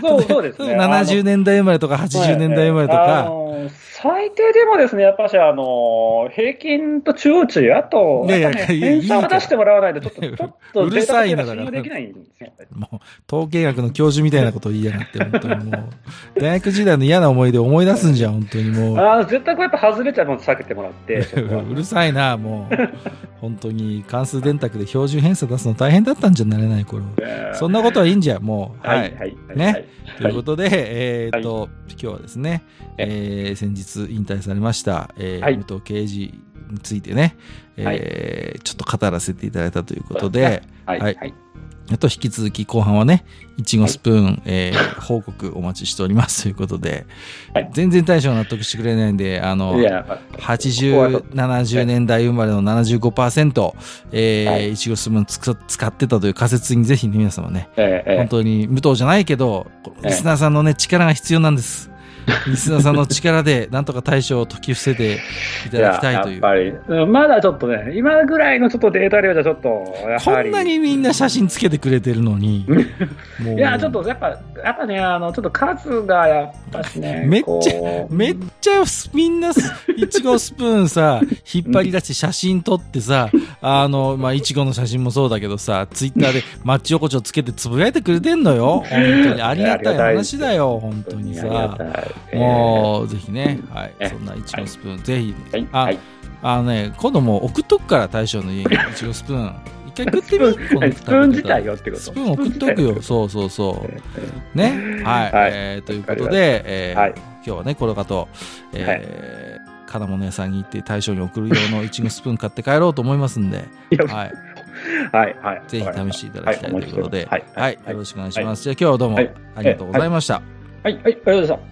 そうそうですね。70年代生まれとか80年代生まれとあか、の最低でもですね、やっぱし、あの、平均と中央値、あと、いやいや偏差を出してもらわないと、ちょっと、ちょっと、うるさいなデータだけが信用できないんですよ。もう、統計学の教授みたいなことを言いやがって、本当にもう、大学時代の嫌な思い出を思い出すんじゃん、本当にもう。あの絶対これやっぱ外れちゃうの避けてもらって、うるさいな、もう。本当に関数電卓で標準偏差出すの大変だったんじゃなれない頃。そんなことはいいんじゃ、もう。は、はいい。はい、ねはい。ということで、えーっと、今日はですね、えー先日引退されました、えーはい。武藤刑事についてね、えーちょっと語らせていただいたということで、はい、はい。はい。あと引き続き後半はね、いちごスプーン、えー報告お待ちしておりますということで、はい。全然大将納得してくれないんで、あの、いや、80、70年代生まれの75%、えー、はい。いちごスプーンつく使ってたという仮説にぜひね、皆様ね、えええ本当に武藤じゃないけど、ええリスナーさんのね、力が必要なんです。リスナーさんの力で、なんとか大将を解き伏せていただきたいという。やっぱり、うんまだちょっとね、今ぐらいのちょっとデータ量じゃちょっと、やこ。んなにみんな写真つけてくれてるのに、いや、ちょっとやっぱ、やっぱね、あの、ちょっと数がやっぱしね、めっちゃめっちゃみんな、いちごスプーンさ、引っ張り出して写真撮ってさ、あの、まあ、いちごの写真もそうだけどさ、ツイッターでマッチ横丁つけてつぶやいてくれてんのよ。本当に。ありがたい話だよ、本当にありがさ。もう、ぜひね、はい。えそんないちごスプーン、ぜひ、あはい。あのね、今度もう送っとくから、大将の家に、いちごスプーン。一回食ってみスプーンはいスプーン自体よってこと？スプーン送っとくよ。そうそうそう。ね？はい。はいえーということで、えーはい今日はね、この方、えー金物屋さんに行って大将に送る用のいちごスプーン買って帰ろうと思いますんで、はい。はい、はい。ぜひ試していただきたいということで、はい、はい。よろしくお願いします。じゃあ今日はどうもはいありがとうございました。はい、はい、ありがとうございました。